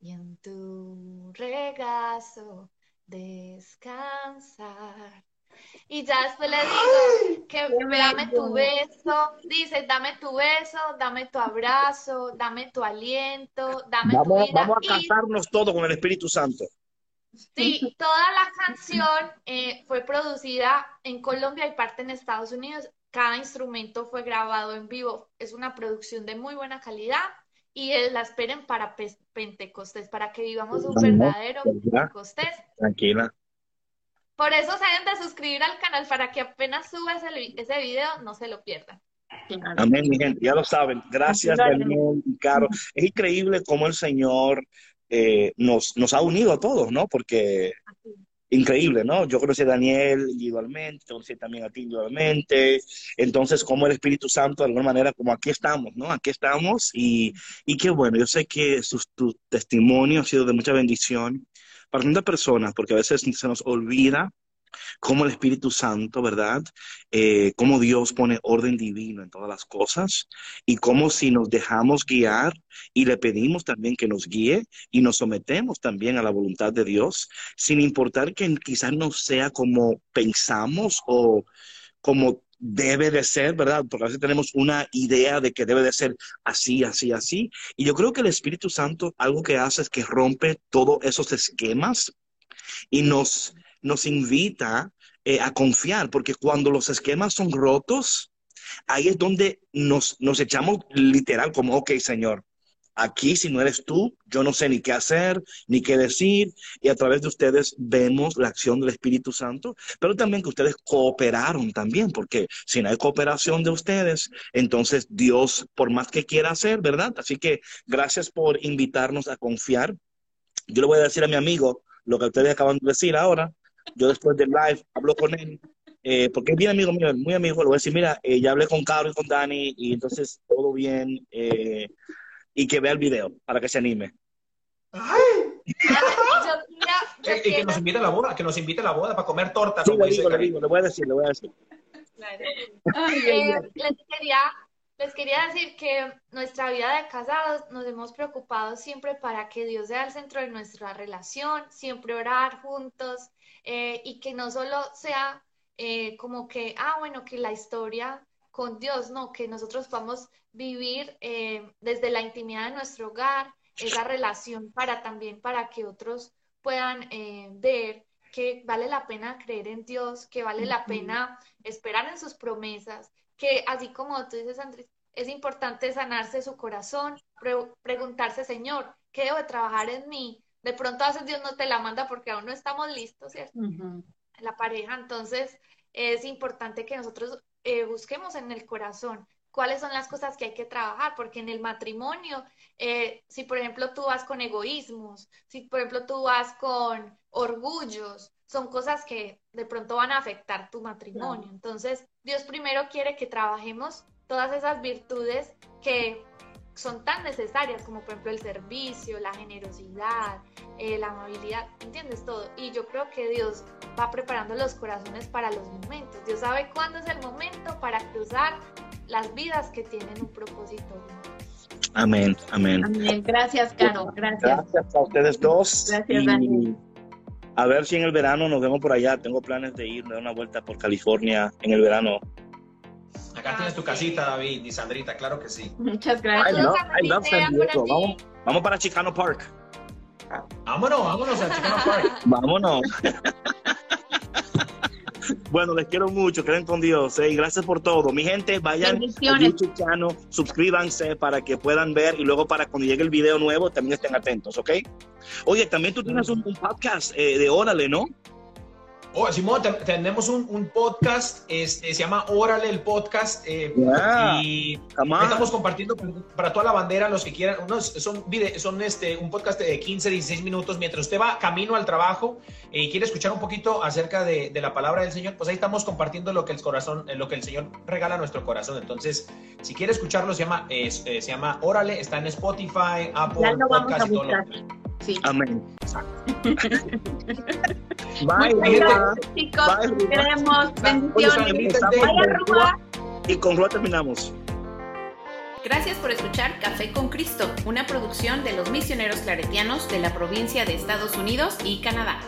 y en tu regazo descansar. Y ya después le digo que dame tu beso, dice, dame tu beso, dame tu abrazo, dame tu aliento, dame
tu
vida.
Vamos a cantarnos todo con el Espíritu Santo.
Sí, toda la canción eh, fue producida en Colombia y parte en Estados Unidos. Cada instrumento fue grabado en vivo. Es una producción de muy buena calidad y eh, la esperen para Pentecostés, para que vivamos un verdadero Pentecostés.
Tranquila.
Por eso se deben de suscribir al canal para que apenas suba ese, ese video no se lo pierdan.
Amén, mi gente, ya lo saben. Gracias, Daniel y Caro. Es increíble cómo el Señor eh, nos, nos ha unido a todos, ¿no? Porque increíble, ¿no? Yo conocí a Daniel individualmente, conocí también a ti individualmente, entonces como el Espíritu Santo de alguna manera, como aquí estamos, ¿no? Aquí estamos y, y qué bueno, yo sé que tu testimonio ha sido de mucha bendición para tantas personas, porque a veces se nos olvida cómo el Espíritu Santo, ¿verdad? Eh, cómo Dios pone orden divino en todas las cosas y cómo si nos dejamos guiar y le pedimos también que nos guíe y nos sometemos también a la voluntad de Dios, sin importar que quizás no sea como pensamos o como debe de ser, ¿verdad? Porque a veces tenemos una idea de que debe de ser así, así, así. Y yo creo que el Espíritu Santo algo que hace es que rompe todos esos esquemas y nos nos invita eh, a confiar, porque cuando los esquemas son rotos, ahí es donde nos, nos echamos literal como, ok, Señor, aquí si no eres tú, yo no sé ni qué hacer, ni qué decir, y a través de ustedes vemos la acción del Espíritu Santo, pero también que ustedes cooperaron también, porque si no hay cooperación de ustedes, entonces Dios, por más que quiera hacer, ¿verdad? Así que gracias por invitarnos a confiar. Yo le voy a decir a mi amigo lo que ustedes acaban de decir ahora, yo después del live hablo con él, eh, porque es bien amigo mío, muy amigo, le voy a decir, mira, eh, ya hablé con Carlos y con Dani, y entonces todo bien, eh, y que vea el video para que se anime.
¡Ay! y que nos invite a la boda, que nos invite a la boda para comer torta.
Sí, le digo, le digo, le voy a decir, le voy a decir.
les, quería, les quería decir que nuestra vida de casados nos hemos preocupado siempre para que Dios sea el centro de nuestra relación, siempre orar juntos, eh, y que no solo sea eh, como que, ah, bueno, que la historia con Dios, no, que nosotros podamos vivir eh, desde la intimidad de nuestro hogar, esa relación para también, para que otros puedan ver que vale la pena creer en Dios, que vale la pena esperar en sus promesas, que así como tú dices, Andrés, es importante sanarse su corazón, preguntarse, Señor, ¿qué debo de trabajar en mí? de pronto a veces Dios no te la manda porque aún no estamos listos, ¿cierto? La pareja, entonces es importante que nosotros eh, busquemos en el corazón cuáles son las cosas que hay que trabajar, porque en el matrimonio, eh, si por ejemplo tú vas con egoísmos, si por ejemplo tú vas con orgullos, son cosas que de pronto van a afectar tu matrimonio. Entonces, Dios primero quiere que trabajemos todas esas virtudes que son tan necesarias como por ejemplo el servicio, la generosidad, eh, la amabilidad, ¿entiendes todo? Y yo creo que Dios va preparando los corazones para los momentos. Dios sabe cuándo es el momento para cruzar las vidas que tienen un propósito.
Amén, amén.
Amén. Gracias, Caro. Gracias.
Gracias a ustedes dos. Gracias, Daniel. A ver si en el verano nos vemos por allá. Tengo planes de ir, de dar una vuelta por California en el verano.
Acá tienes tu casita, David y Sandrita, claro que sí.
Muchas gracias. I love,
San Diego. Vamos, vamos para Chicano Park.
Vámonos, vámonos a Chicano Park.
vámonos. Bueno, les quiero mucho, queden con Dios. ¿eh? Y gracias por todo. Mi gente, vayan a YouTube channel, suscríbanse para que puedan ver y luego para cuando llegue el video nuevo también estén atentos, ¿ok? Oye, también tú tienes un, podcast eh, de Órale, ¿no?
Oh, Simón, tenemos un, podcast, este, se llama Órale el podcast, eh, y estamos compartiendo para toda la bandera, los que quieran, unos, son, son este, un podcast de 15, 16 minutos, mientras usted va camino al trabajo eh, y quiere escuchar un poquito acerca de, la palabra del Señor, pues ahí estamos compartiendo lo que el corazón, lo que el Señor regala a nuestro corazón. Entonces, si quiere escucharlo, se llama, eh, se llama Órale, está en Spotify, Apple, Podcast y todo lo
Sí. Amén.
Bye, chicos. Bye, queremos bendiciones.
Y con Rúa terminamos.
Gracias por escuchar Café con Cristo, una producción de los misioneros claretianos de la provincia de Estados Unidos y Canadá.